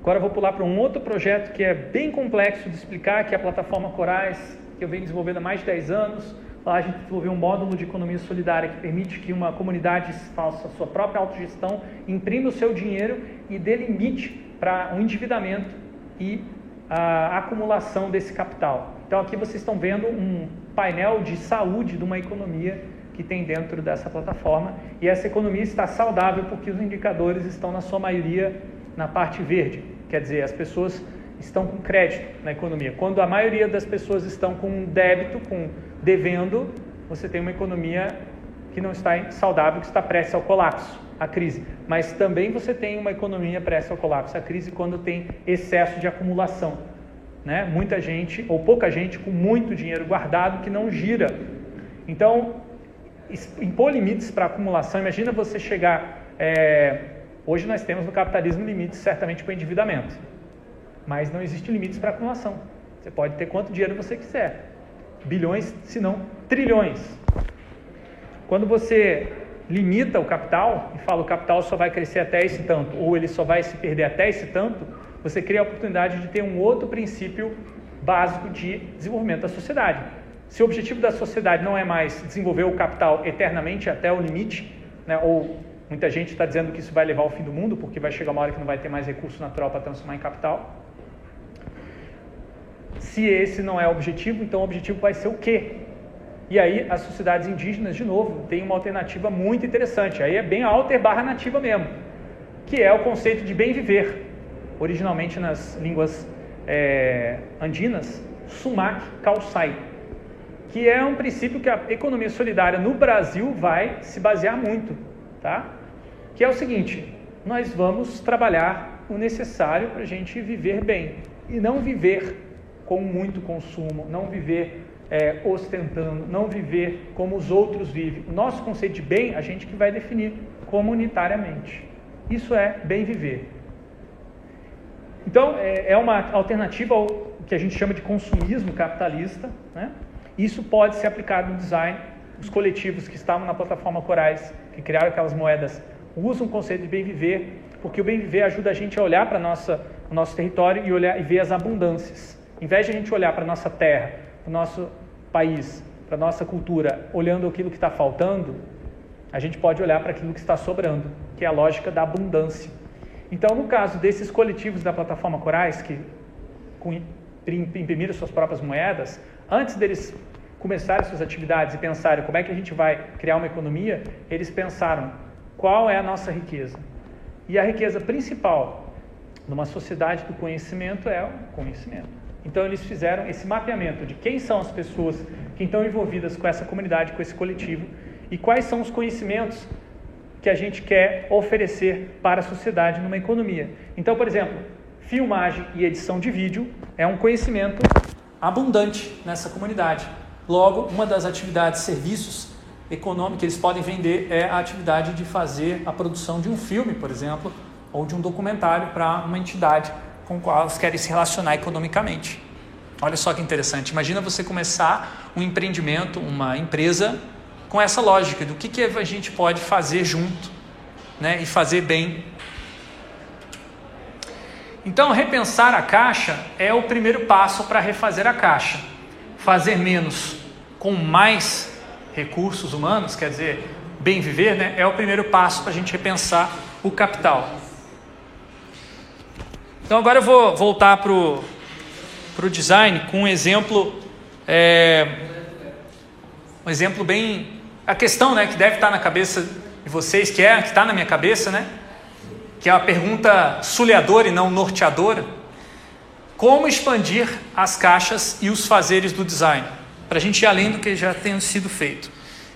Agora eu vou pular para um outro projeto que é bem complexo de explicar, que é a plataforma Corais, que eu venho desenvolvendo há mais de 10 anos. Lá a gente desenvolveu um módulo de economia solidária que permite que uma comunidade faça a sua própria autogestão, imprima o seu dinheiro e dê limite para o um endividamento e a acumulação desse capital. Então aqui vocês estão vendo um painel de saúde de uma economia que tem dentro dessa plataforma. E essa economia está saudável porque os indicadores estão, na sua maioria, na parte verde. Quer dizer, as pessoas estão com crédito na economia. Quando a maioria das pessoas estão com débito, com devendo, você tem uma economia que não está saudável, que está prestes ao colapso, a crise. Mas também você tem uma economia prestes ao colapso, a crise, quando tem excesso de acumulação. Né? Muita gente, ou pouca gente, com muito dinheiro guardado que não gira. Então, impor limites para acumulação. Imagina você chegar. É, hoje nós temos no capitalismo limites certamente para o endividamento, mas não existe limites para acumulação. Você pode ter quanto dinheiro você quiser, bilhões, se não trilhões. Quando você limita o capital e fala o capital só vai crescer até esse tanto, ou ele só vai se perder até esse tanto, você cria a oportunidade de ter um outro princípio básico de desenvolvimento da sociedade, se o objetivo da sociedade não é mais desenvolver o capital eternamente até o limite, né, ou muita gente está dizendo que isso vai levar ao fim do mundo, porque vai chegar uma hora que não vai ter mais recurso natural para transformar em capital. Se esse não é o objetivo, então o objetivo vai ser o quê? E aí as sociedades indígenas, de novo, têm uma alternativa muito interessante. Aí é bem alter barra nativa mesmo, que é o conceito de bem viver. Originalmente nas línguas é, andinas, sumac calçai, que é um princípio que a economia solidária no Brasil vai se basear muito, tá? Que é o seguinte: nós vamos trabalhar o necessário para a gente viver bem e não viver com muito consumo, não viver é, ostentando, não viver como os outros vivem. O nosso conceito de bem, a gente que vai definir comunitariamente. Isso é bem viver. Então, é, é uma alternativa ao que a gente chama de consumismo capitalista. Né? Isso pode ser aplicado no design. Os coletivos que estavam na plataforma Corais, que criaram aquelas moedas, usam o conceito de bem viver, porque o bem viver ajuda a gente a olhar para o nosso território e, olhar, e ver as abundâncias. Em vez de a gente olhar para a nossa terra, para o nosso país, para a nossa cultura, olhando aquilo que está faltando, a gente pode olhar para aquilo que está sobrando, que é a lógica da abundância. Então, no caso desses coletivos da plataforma Corais, que imprimiram suas próprias moedas, antes deles começarem suas atividades e pensarem como é que a gente vai criar uma economia, eles pensaram qual é a nossa riqueza. E a riqueza principal numa sociedade do conhecimento é o conhecimento. Então eles fizeram esse mapeamento de quem são as pessoas que estão envolvidas com essa comunidade, com esse coletivo e quais são os conhecimentos que a gente quer oferecer para a sociedade numa economia. Então, por exemplo, filmagem e edição de vídeo é um conhecimento abundante nessa comunidade. Logo, uma das atividades, serviços econômicos que eles podem vender é a atividade de fazer a produção de um filme, por exemplo, ou de um documentário para uma entidade com a qual eles querem se relacionar economicamente. Olha só que interessante. Imagina você começar um empreendimento, uma empresa com essa lógica do que, que a gente pode fazer junto né, e fazer bem. Então, repensar a caixa é o primeiro passo para refazer a caixa. Fazer menos com mais recursos humanos, quer dizer, bem viver, né, é o primeiro passo para a gente repensar o capital. Então, agora eu vou voltar para o design com um exemplo, é, um exemplo bem a questão né, que deve estar na cabeça de vocês, que é que está na minha cabeça, né? Que é uma pergunta suleadora e não norteadora. Como expandir as caixas e os fazeres do design? Para a gente ir além do que já tem sido feito.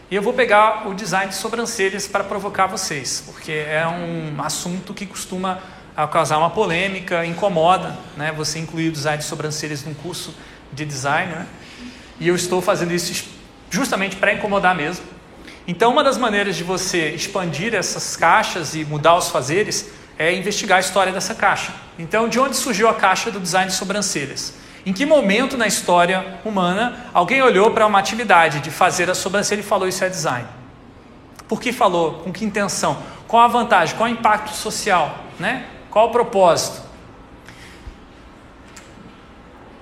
E eu vou pegar o design de sobrancelhas para provocar vocês, porque é um assunto que costuma causar uma polêmica, incomoda, né? Você incluir o design de sobrancelhas num curso de design, né? E eu estou fazendo isso justamente para incomodar mesmo. Então, uma das maneiras de você expandir essas caixas e mudar os fazeres é investigar a história dessa caixa. Então, de onde surgiu a caixa do design de sobrancelhas? Em que momento na história humana alguém olhou para uma atividade de fazer a sobrancelha e falou isso é design? Por que falou? Com que intenção? Qual a vantagem? Qual o impacto social? Né? Qual o propósito?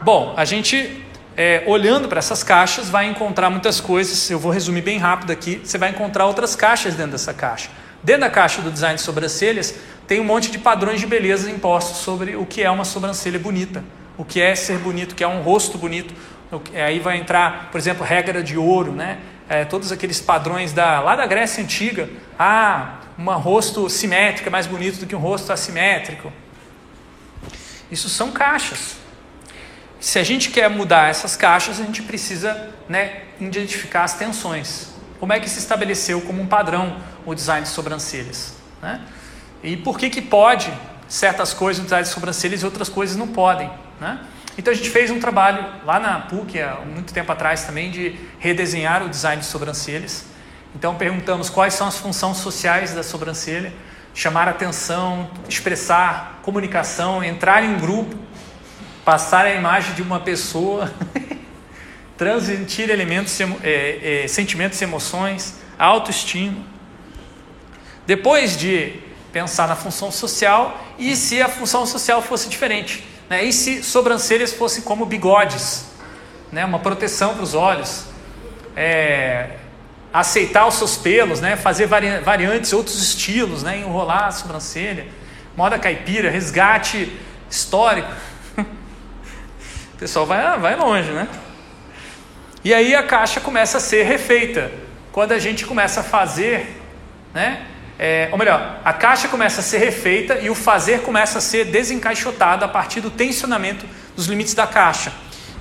Bom, a gente é, olhando para essas caixas, vai encontrar muitas coisas. Eu vou resumir bem rápido aqui. Você vai encontrar outras caixas dentro dessa caixa. Dentro da caixa do design de sobrancelhas, tem um monte de padrões de beleza impostos sobre o que é uma sobrancelha bonita, o que é ser bonito, o que é um rosto bonito. Aí vai entrar, por exemplo, regra de ouro, né? É, todos aqueles padrões da, lá da Grécia Antiga. Ah, um rosto simétrico é mais bonito do que um rosto assimétrico. Isso são caixas. Se a gente quer mudar essas caixas, a gente precisa né, identificar as tensões. Como é que se estabeleceu como um padrão o design de sobrancelhas? Né? E por que, que pode certas coisas no design de sobrancelhas e outras coisas não podem? Né? Então a gente fez um trabalho lá na PUC, há muito tempo atrás também, de redesenhar o design de sobrancelhas. Então perguntamos quais são as funções sociais da sobrancelha, chamar atenção, expressar comunicação, entrar em grupo passar a imagem de uma pessoa, transmitir elementos, é, é, sentimentos e emoções, autoestima. Depois de pensar na função social, e se a função social fosse diferente? Né? E se sobrancelhas fossem como bigodes, né? uma proteção para os olhos, é, aceitar os seus pelos, né? fazer variantes, outros estilos, né? enrolar a sobrancelha, moda caipira, resgate histórico pessoal vai, vai longe, né? E aí a caixa começa a ser refeita. Quando a gente começa a fazer, né? É, ou melhor, a caixa começa a ser refeita e o fazer começa a ser desencaixotado a partir do tensionamento dos limites da caixa.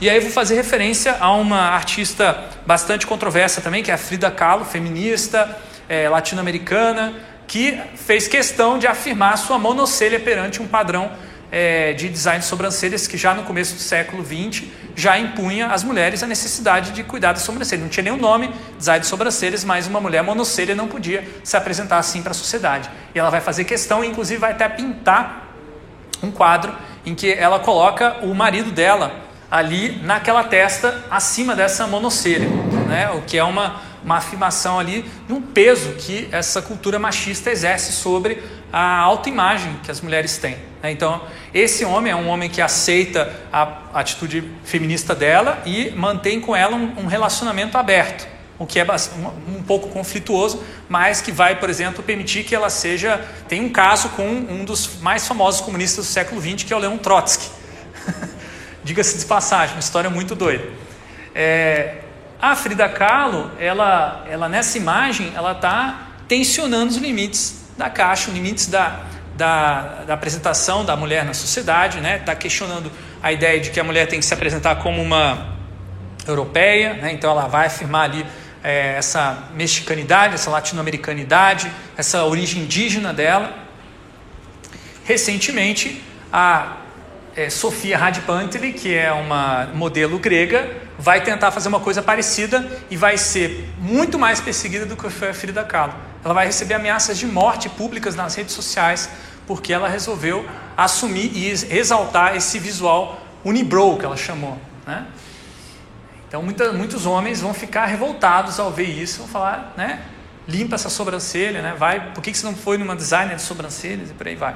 E aí vou fazer referência a uma artista bastante controversa também, que é a Frida Kahlo, feminista, é, latino-americana, que fez questão de afirmar sua monocelha perante um padrão é, de design de sobrancelhas que já no começo do século XX já impunha às mulheres a necessidade de cuidar da sobrancelha. Não tinha nenhum nome, design de sobrancelhas, mas uma mulher monocelha não podia se apresentar assim para a sociedade. E ela vai fazer questão, inclusive vai até pintar um quadro em que ela coloca o marido dela ali naquela testa acima dessa monocelha, né? o que é uma, uma afirmação ali de um peso que essa cultura machista exerce sobre a autoimagem que as mulheres têm. Né? Então, esse homem é um homem que aceita a atitude feminista dela e mantém com ela um, um relacionamento aberto, o que é um, um, pouco conflituoso, mas que vai, por exemplo, permitir que ela seja. Tem um caso com um dos mais famosos comunistas do século XX, que é o Leon Trotsky. Diga-se de passagem, uma história muito doida. É, a Frida Kahlo, ela, ela nessa imagem, ela está tensionando os limites da caixa, os limites da, da, da apresentação da mulher na sociedade, né? Está questionando a ideia de que a mulher tem que se apresentar como uma europeia, né? Então ela vai afirmar ali é, essa mexicanidade, essa latino-americanidade, essa origem indígena dela. Recentemente, a é, Sofia Radipanteli, que é uma modelo grega, vai tentar fazer uma coisa parecida e vai ser muito mais perseguida do que foi a Frida Kahlo. Ela vai receber ameaças de morte públicas nas redes sociais porque ela resolveu assumir e exaltar esse visual unibrow que ela chamou. Né? Então muita, muitos homens vão ficar revoltados ao ver isso, vão falar, né? Limpa essa sobrancelha, né? Vai, por que, que você não foi numa designer de sobrancelhas e por aí vai.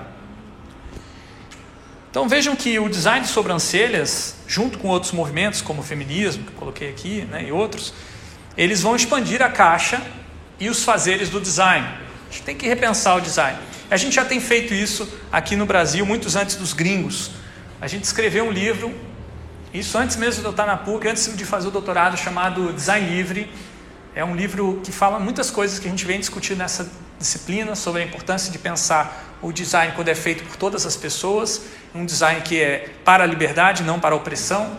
Então vejam que o design de sobrancelhas, junto com outros movimentos como o feminismo, que eu coloquei aqui, né, e outros, eles vão expandir a caixa e os fazeres do design. A gente tem que repensar o design. A gente já tem feito isso aqui no Brasil, muitos antes dos gringos. A gente escreveu um livro, isso antes mesmo de eu estar na PUC, antes de fazer o doutorado, chamado Design Livre. É um livro que fala muitas coisas que a gente vem discutindo nessa disciplina sobre a importância de pensar o design quando é feito por todas as pessoas, um design que é para a liberdade, não para a opressão.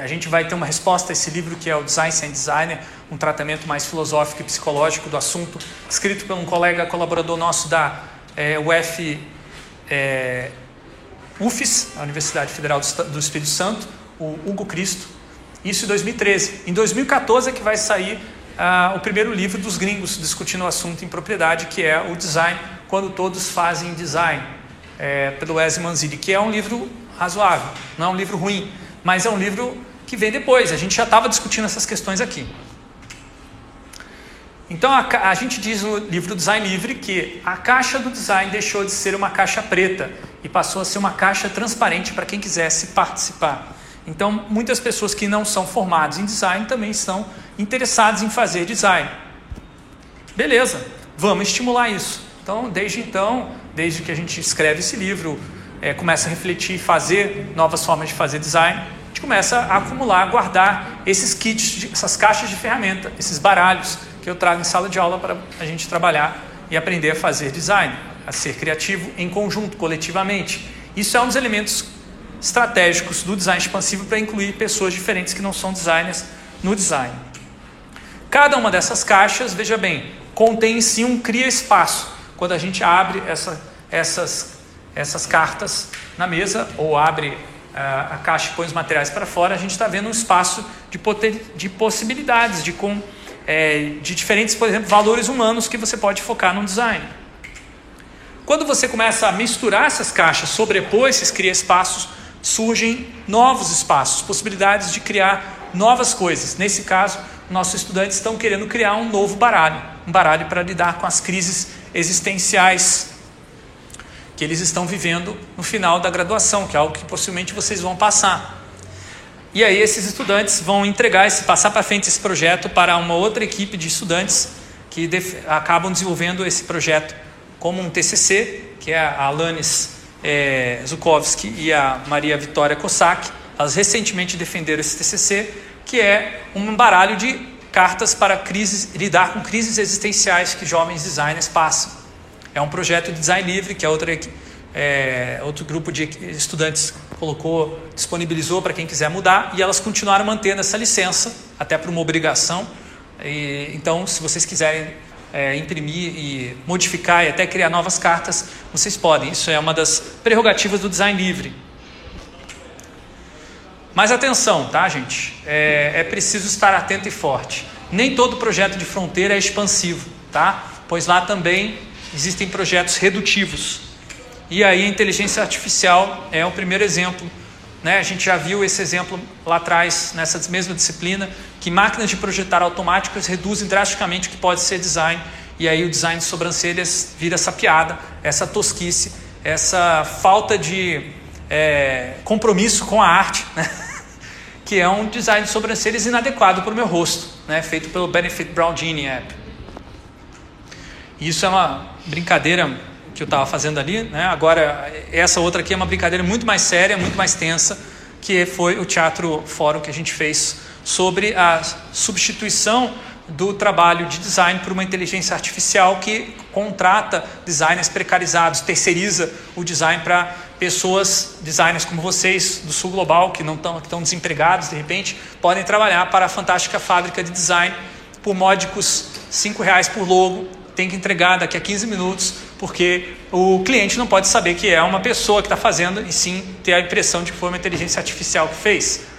A gente vai ter uma resposta a esse livro que é o Design Sem Designer, um tratamento mais filosófico e psicológico do assunto, escrito por um colega colaborador nosso da é, UF, é, UFES, a Universidade Federal do Espírito Santo, o Hugo Cristo. Isso em 2013. Em 2014 é que vai sair ah, o primeiro livro dos gringos discutindo o assunto em propriedade, que é o Design quando todos fazem design, é, pelo Wesley Manzini, que é um livro razoável, não é um livro ruim, mas é um livro que vem depois. A gente já estava discutindo essas questões aqui. Então a, a, gente diz no livro Design Livre que a caixa do design deixou de ser uma caixa preta e passou a ser uma caixa transparente para quem quisesse participar. Então muitas pessoas que não são formadas em design também estão interessadas em fazer design. Beleza, vamos estimular isso. Então, desde então, desde que a gente escreve esse livro, é, começa a refletir, fazer novas formas de fazer design, a gente começa a acumular, guardar esses kits, essas caixas de ferramenta, esses baralhos que eu trago em sala de aula para a gente trabalhar e aprender a fazer design, a ser criativo em conjunto, coletivamente. Isso é um dos elementos estratégicos do design expansivo para incluir pessoas diferentes que não são designers no design. Cada uma dessas caixas, veja bem, contém em si um cria espaço quando a gente abre essa, essas, essas cartas na mesa ou abre uh, a caixa e põe os materiais para fora, a gente está vendo um espaço de, de possibilidades, de, com, é, de diferentes, por exemplo, valores humanos que você pode focar no design. Quando você começa a misturar essas caixas, sobrepor esses cria espaços, surgem novos espaços, possibilidades de criar novas coisas. Nesse caso, nossos estudantes estão querendo criar um novo baralho, um baralho para lidar com as crises existenciais que eles estão vivendo no final da graduação, que é algo que possivelmente vocês vão passar. E aí esses estudantes vão entregar esse passar para frente esse projeto para uma outra equipe de estudantes que acabam desenvolvendo esse projeto como um TCC, que é a Alanis é, Zukovsky e a Maria Vitória Kossak. Elas recentemente defenderam esse TCC, que é um baralho de cartas para crises, lidar com crises existenciais que jovens designers passam. É um projeto de design livre que a outra, é, outro grupo de estudantes colocou, disponibilizou para quem quiser mudar e elas continuaram mantendo essa licença, até por uma obrigação. E, então, se vocês quiserem é, imprimir e modificar e até criar novas cartas, vocês podem. Isso é uma das prerrogativas do design livre. Mas atenção, tá, gente? É, é, preciso estar atento e forte. Nem todo projeto de fronteira é expansivo, tá? Pois lá também existem projetos redutivos. E aí a inteligência artificial é o primeiro exemplo né, a gente já viu esse exemplo lá atrás, nessa mesma disciplina, que máquinas de projetar automáticas reduzem drasticamente o que pode ser design, e aí o design de sobrancelhas vira essa piada, essa tosquice, essa falta de é, compromisso com a arte, né? que é um design de sobrancelhas inadequado para o meu rosto, né? feito pelo Benefit Brown Genie App. Isso é uma brincadeira que eu estava fazendo ali, né? agora essa outra aqui é uma brincadeira muito mais séria, muito mais tensa, que foi o Teatro Fórum que a gente fez sobre a substituição do trabalho de design por uma inteligência artificial que contrata designers precarizados, terceiriza o design para pessoas, designers como vocês do Sul Global, que não estão, que estão desempregados de repente, podem trabalhar para a fantástica fábrica de design por módicos R$ reais por logo, tem que entregar daqui a 15 minutos, porque o cliente não pode saber que é uma pessoa que está fazendo e sim ter a impressão de que foi uma inteligência artificial que fez.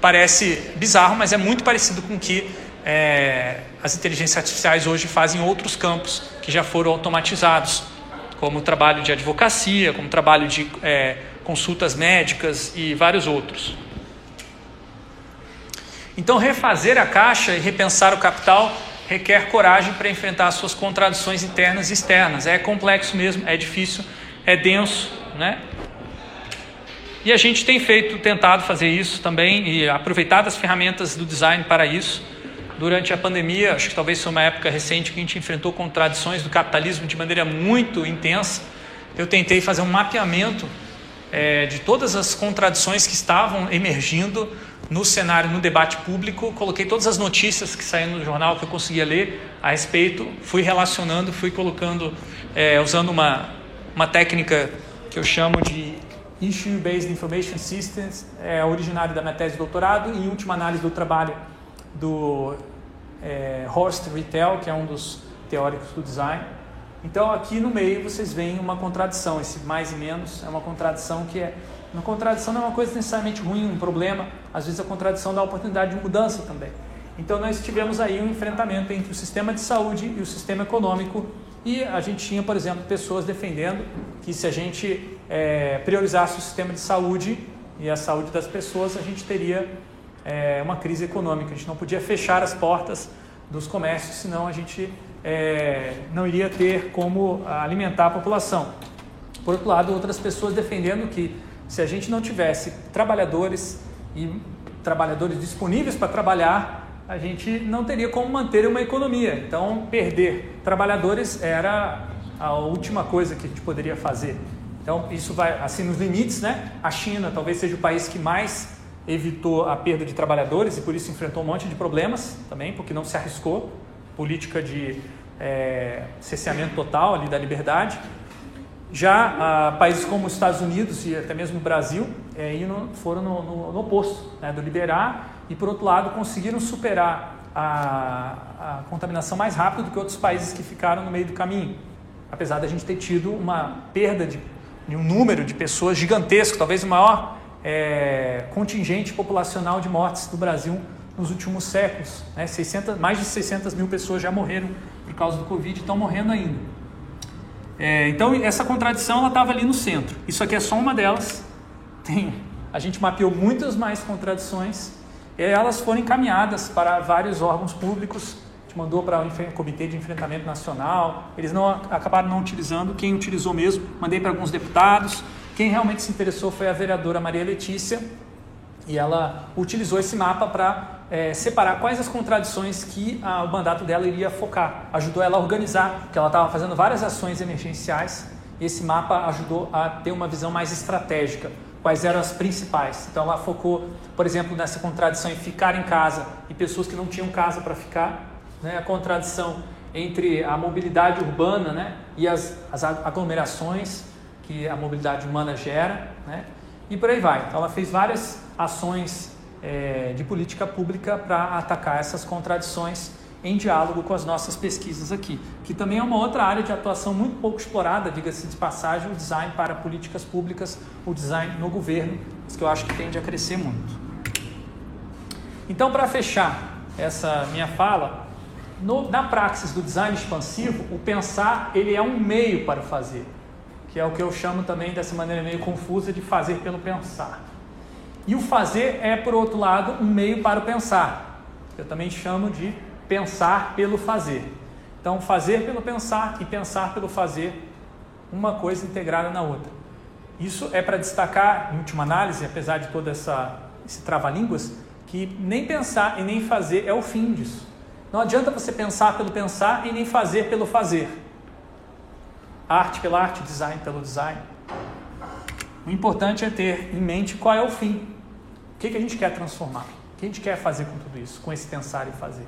Parece bizarro, mas é muito parecido com o que é, as inteligências artificiais hoje fazem em outros campos que já foram automatizados, como o trabalho de advocacia, como o trabalho de é, consultas médicas e vários outros. Então, refazer a caixa e repensar o capital requer coragem para enfrentar as suas contradições internas e externas. É complexo mesmo, é difícil, é denso, né? E a gente tem feito, tentado fazer isso também e aproveitado as ferramentas do design para isso. Durante a pandemia, acho que talvez foi uma época recente que a gente enfrentou contradições do capitalismo de maneira muito intensa. Eu tentei fazer um mapeamento é, de todas as contradições que estavam emergindo no cenário, no debate público. Coloquei todas as notícias que saíram no jornal que eu conseguia ler a respeito, fui relacionando, fui colocando, é, usando uma, uma técnica que eu chamo de Issue Based Information Systems, é originário da minha tese de doutorado e última análise do trabalho do é, Horst Rittel, que é um dos teóricos do design. Então aqui no meio vocês veem uma contradição, esse mais e menos é uma contradição que é uma contradição não é uma coisa necessariamente ruim, um problema, às vezes a contradição dá oportunidade de mudança também. Então nós tivemos aí um enfrentamento entre o sistema de saúde e o sistema econômico e a gente tinha, por exemplo, pessoas defendendo que se a gente é, priorizasse o sistema de saúde e a saúde das pessoas, a gente teria é, uma crise econômica. A gente não podia fechar as portas dos comércios, senão a gente é, não iria ter como alimentar a população. Por outro lado, outras pessoas defendendo que se a gente não tivesse trabalhadores e trabalhadores disponíveis para trabalhar, a gente não teria como manter uma economia. Então, perder trabalhadores era a última coisa que a gente poderia fazer. Então, isso vai assim nos limites, né? A China talvez seja o país que mais evitou a perda de trabalhadores e por isso enfrentou um monte de problemas também, porque não se arriscou política de é, total ali da liberdade. Já ah, países como os Estados Unidos e até mesmo o Brasil é, foram no, no, no oposto, né, do liberar e por outro lado conseguiram superar a, a contaminação mais rápido do que outros países que ficaram no meio do caminho, apesar da gente ter tido uma perda de, de um número de pessoas gigantesco, talvez o maior é, contingente populacional de mortes do Brasil nos últimos séculos. Né? 600, mais de 600 mil pessoas já morreram por causa do Covid e estão morrendo ainda. É, então, essa contradição estava ali no centro. Isso aqui é só uma delas. Tem, a gente mapeou muitas mais contradições e elas foram encaminhadas para vários órgãos públicos. Mandou para o Comitê de Enfrentamento Nacional. Eles não acabaram não utilizando. Quem utilizou mesmo, mandei para alguns deputados. Quem realmente se interessou foi a vereadora Maria Letícia, e ela utilizou esse mapa para é, separar quais as contradições que a, o mandato dela iria focar. Ajudou ela a organizar, porque ela estava fazendo várias ações emergenciais, esse mapa ajudou a ter uma visão mais estratégica. Quais eram as principais? Então ela focou, por exemplo, nessa contradição em ficar em casa e pessoas que não tinham casa para ficar, né? a contradição entre a mobilidade urbana né? e as, as aglomerações que a mobilidade humana gera, né? e por aí vai. Então, ela fez várias ações é, de política pública para atacar essas contradições em diálogo com as nossas pesquisas aqui, que também é uma outra área de atuação muito pouco explorada, diga-se de passagem, o design para políticas públicas, o design no governo, que eu acho que tende a crescer muito. Então, para fechar essa minha fala, no, na praxis do design expansivo, o pensar ele é um meio para fazer que é o que eu chamo também dessa maneira meio confusa de fazer pelo pensar. E o fazer é, por outro lado, um meio para o pensar. Eu também chamo de pensar pelo fazer. Então, fazer pelo pensar e pensar pelo fazer, uma coisa integrada na outra. Isso é para destacar, em última análise, apesar de todo essa, esse trava-línguas, que nem pensar e nem fazer é o fim disso. Não adianta você pensar pelo pensar e nem fazer pelo fazer. Arte pela arte, design pelo design. O importante é ter em mente qual é o fim. O que, que a gente quer transformar? O que a gente quer fazer com tudo isso, com esse pensar e fazer?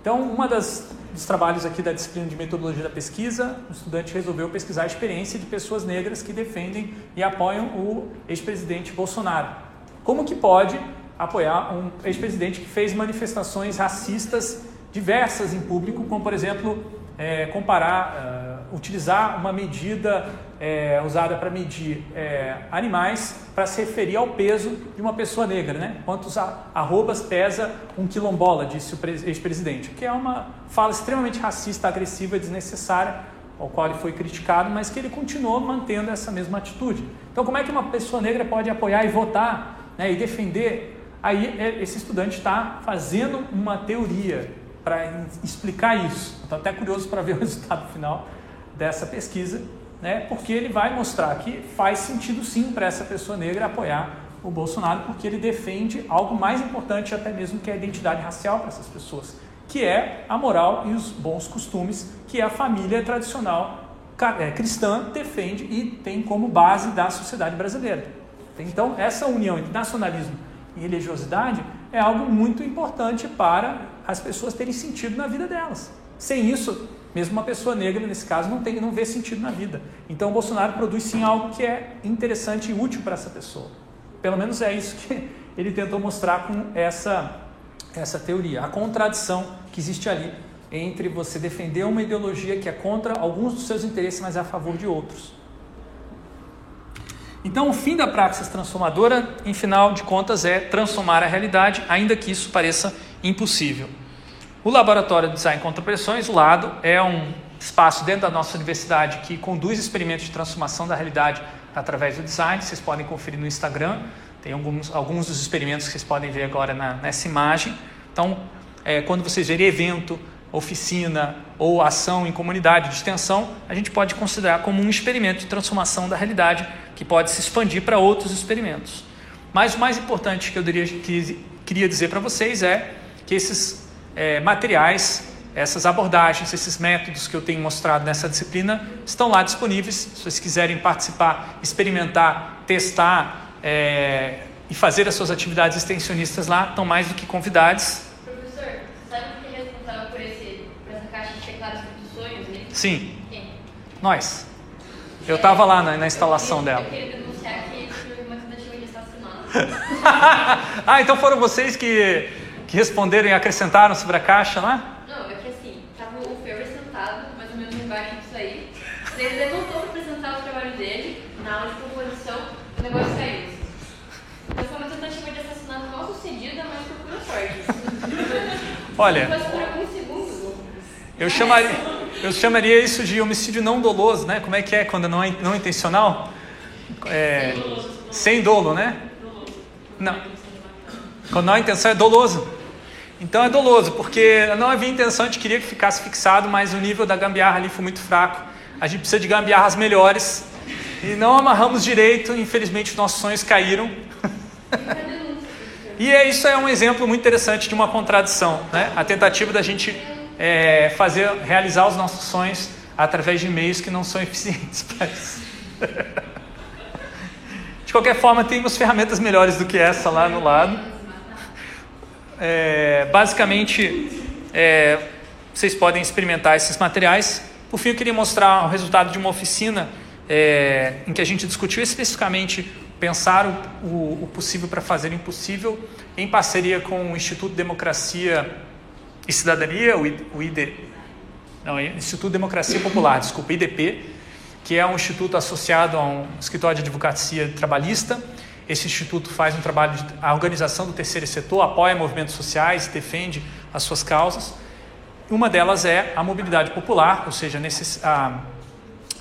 Então, das dos trabalhos aqui da disciplina de metodologia da pesquisa, o estudante resolveu pesquisar a experiência de pessoas negras que defendem e apoiam o ex-presidente Bolsonaro. Como que pode apoiar um ex-presidente que fez manifestações racistas diversas em público, como por exemplo é, comparar, uh, utilizar uma medida é, usada para medir é, animais para se referir ao peso de uma pessoa negra, né? Quantos arrobas pesa um quilombola, disse o ex-presidente, que é uma fala extremamente racista, agressiva e desnecessária, ao qual ele foi criticado, mas que ele continuou mantendo essa mesma atitude. Então, como é que uma pessoa negra pode apoiar e votar né, e defender? Aí, é, esse estudante está fazendo uma teoria para explicar isso. Estou até curioso para ver o resultado final dessa pesquisa, né? porque ele vai mostrar que faz sentido sim para essa pessoa negra apoiar o Bolsonaro, porque ele defende algo mais importante até mesmo que a identidade racial para essas pessoas, que é a moral e os bons costumes que a família tradicional é, cristã defende e tem como base da sociedade brasileira. Então, essa união entre nacionalismo e religiosidade é algo muito importante para as pessoas terem sentido na vida delas. Sem isso, mesmo uma pessoa negra, nesse caso, não, tem, não vê sentido na vida. Então, o Bolsonaro produz sim algo que é interessante e útil para essa pessoa. Pelo menos é isso que ele tentou mostrar com essa, essa teoria. A contradição que existe ali entre você defender uma ideologia que é contra alguns dos seus interesses, mas é a favor de outros. Então, o fim da praxis transformadora, em final de contas, é transformar a realidade, ainda que isso pareça impossível. O Laboratório de Design contra Pressões, o LADO, é um espaço dentro da nossa universidade que conduz experimentos de transformação da realidade através do design. Vocês podem conferir no Instagram, tem alguns, alguns dos experimentos que vocês podem ver agora na, nessa imagem. Então, é, quando vocês verem evento, oficina ou ação em comunidade de extensão, a gente pode considerar como um experimento de transformação da realidade que pode se expandir para outros experimentos. Mas o mais importante que eu diria, que, queria dizer para vocês é que esses é, materiais, essas abordagens, esses métodos que eu tenho mostrado nessa disciplina estão lá disponíveis. Se vocês quiserem participar, experimentar, testar é, e fazer as suas atividades extensionistas lá, estão mais do que convidados. Professor, sabe quem é responsável por, esse, por essa caixa de teclados dos sonhos? Né? Sim. Quem? Nós. Eu estava lá na, na, instalação eu dela. Eu queria denunciar que uma tentativa de assassinato. ah, então foram vocês que, que responderam e acrescentaram sobre a caixa lá? Não, é que assim, tava o Ferber sentado, mais ou menos embaixo disso aí. Ele levantou para apresentar o trabalho dele, na aula de composição, o negócio caiu. Então foi uma tentativa de assassinato mal sucedida, mas por pura sorte. Olha. Mas por alguns segundos. Eu chamaria, eu chamaria isso de homicídio não doloso, né? Como é que é quando não é não intencional? É, sem dolo, né? Não. Quando não há intenção é doloso. Então é doloso, porque não havia intenção, a gente queria que ficasse fixado, mas o nível da gambiarra ali foi muito fraco. A gente precisa de gambiarras melhores. E não amarramos direito, infelizmente nossos sonhos caíram. e é, isso é um exemplo muito interessante de uma contradição, né? A tentativa da gente é, fazer, realizar os nossos sonhos através de meios que não são eficientes para isso. De qualquer forma, temos ferramentas melhores do que essa lá no lado. É, basicamente, é, vocês podem experimentar esses materiais. Por fim, eu queria mostrar o resultado de uma oficina é, em que a gente discutiu especificamente pensar o, o, o possível para fazer o impossível, em parceria com o Instituto Democracia e Cidadania, o ID, não, Instituto Democracia Popular, desculpa, IDP, que é um instituto associado a um escritório de advocacia trabalhista. Esse instituto faz um trabalho de a organização do terceiro setor, apoia movimentos sociais, defende as suas causas. Uma delas é a mobilidade popular, ou seja, a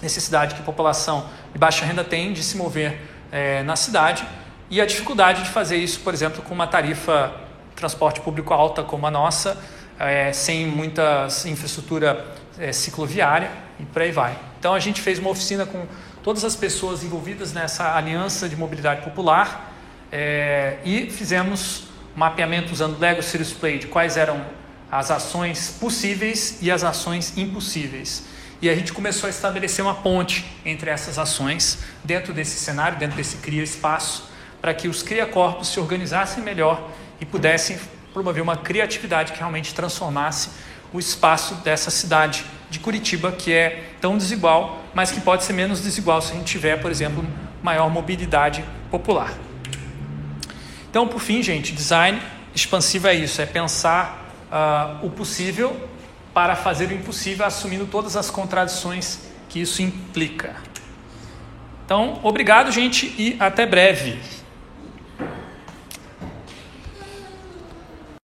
necessidade que a população de baixa renda tem de se mover é, na cidade. e a dificuldade de fazer isso, por exemplo, com uma tarifa transporte público alta como a nossa, é, sem muita infraestrutura é, cicloviária e por aí vai. Então a gente fez uma oficina com todas as pessoas envolvidas nessa aliança de mobilidade popular é, e fizemos mapeamento usando Lego Serious Play de quais eram as ações possíveis e as ações impossíveis. E a gente começou a estabelecer uma ponte entre essas ações dentro desse cenário, dentro desse cria espaço, para que os cria-corpos se organizassem melhor e pudessem promover uma criatividade que realmente transformasse o espaço dessa cidade de Curitiba, que é tão desigual, mas que pode ser menos desigual se a gente tiver, por exemplo, maior mobilidade popular. Então, por fim, gente, design expansivo é isso: é pensar uh, o possível para fazer o impossível, assumindo todas as contradições que isso implica. Então, obrigado, gente, e até breve.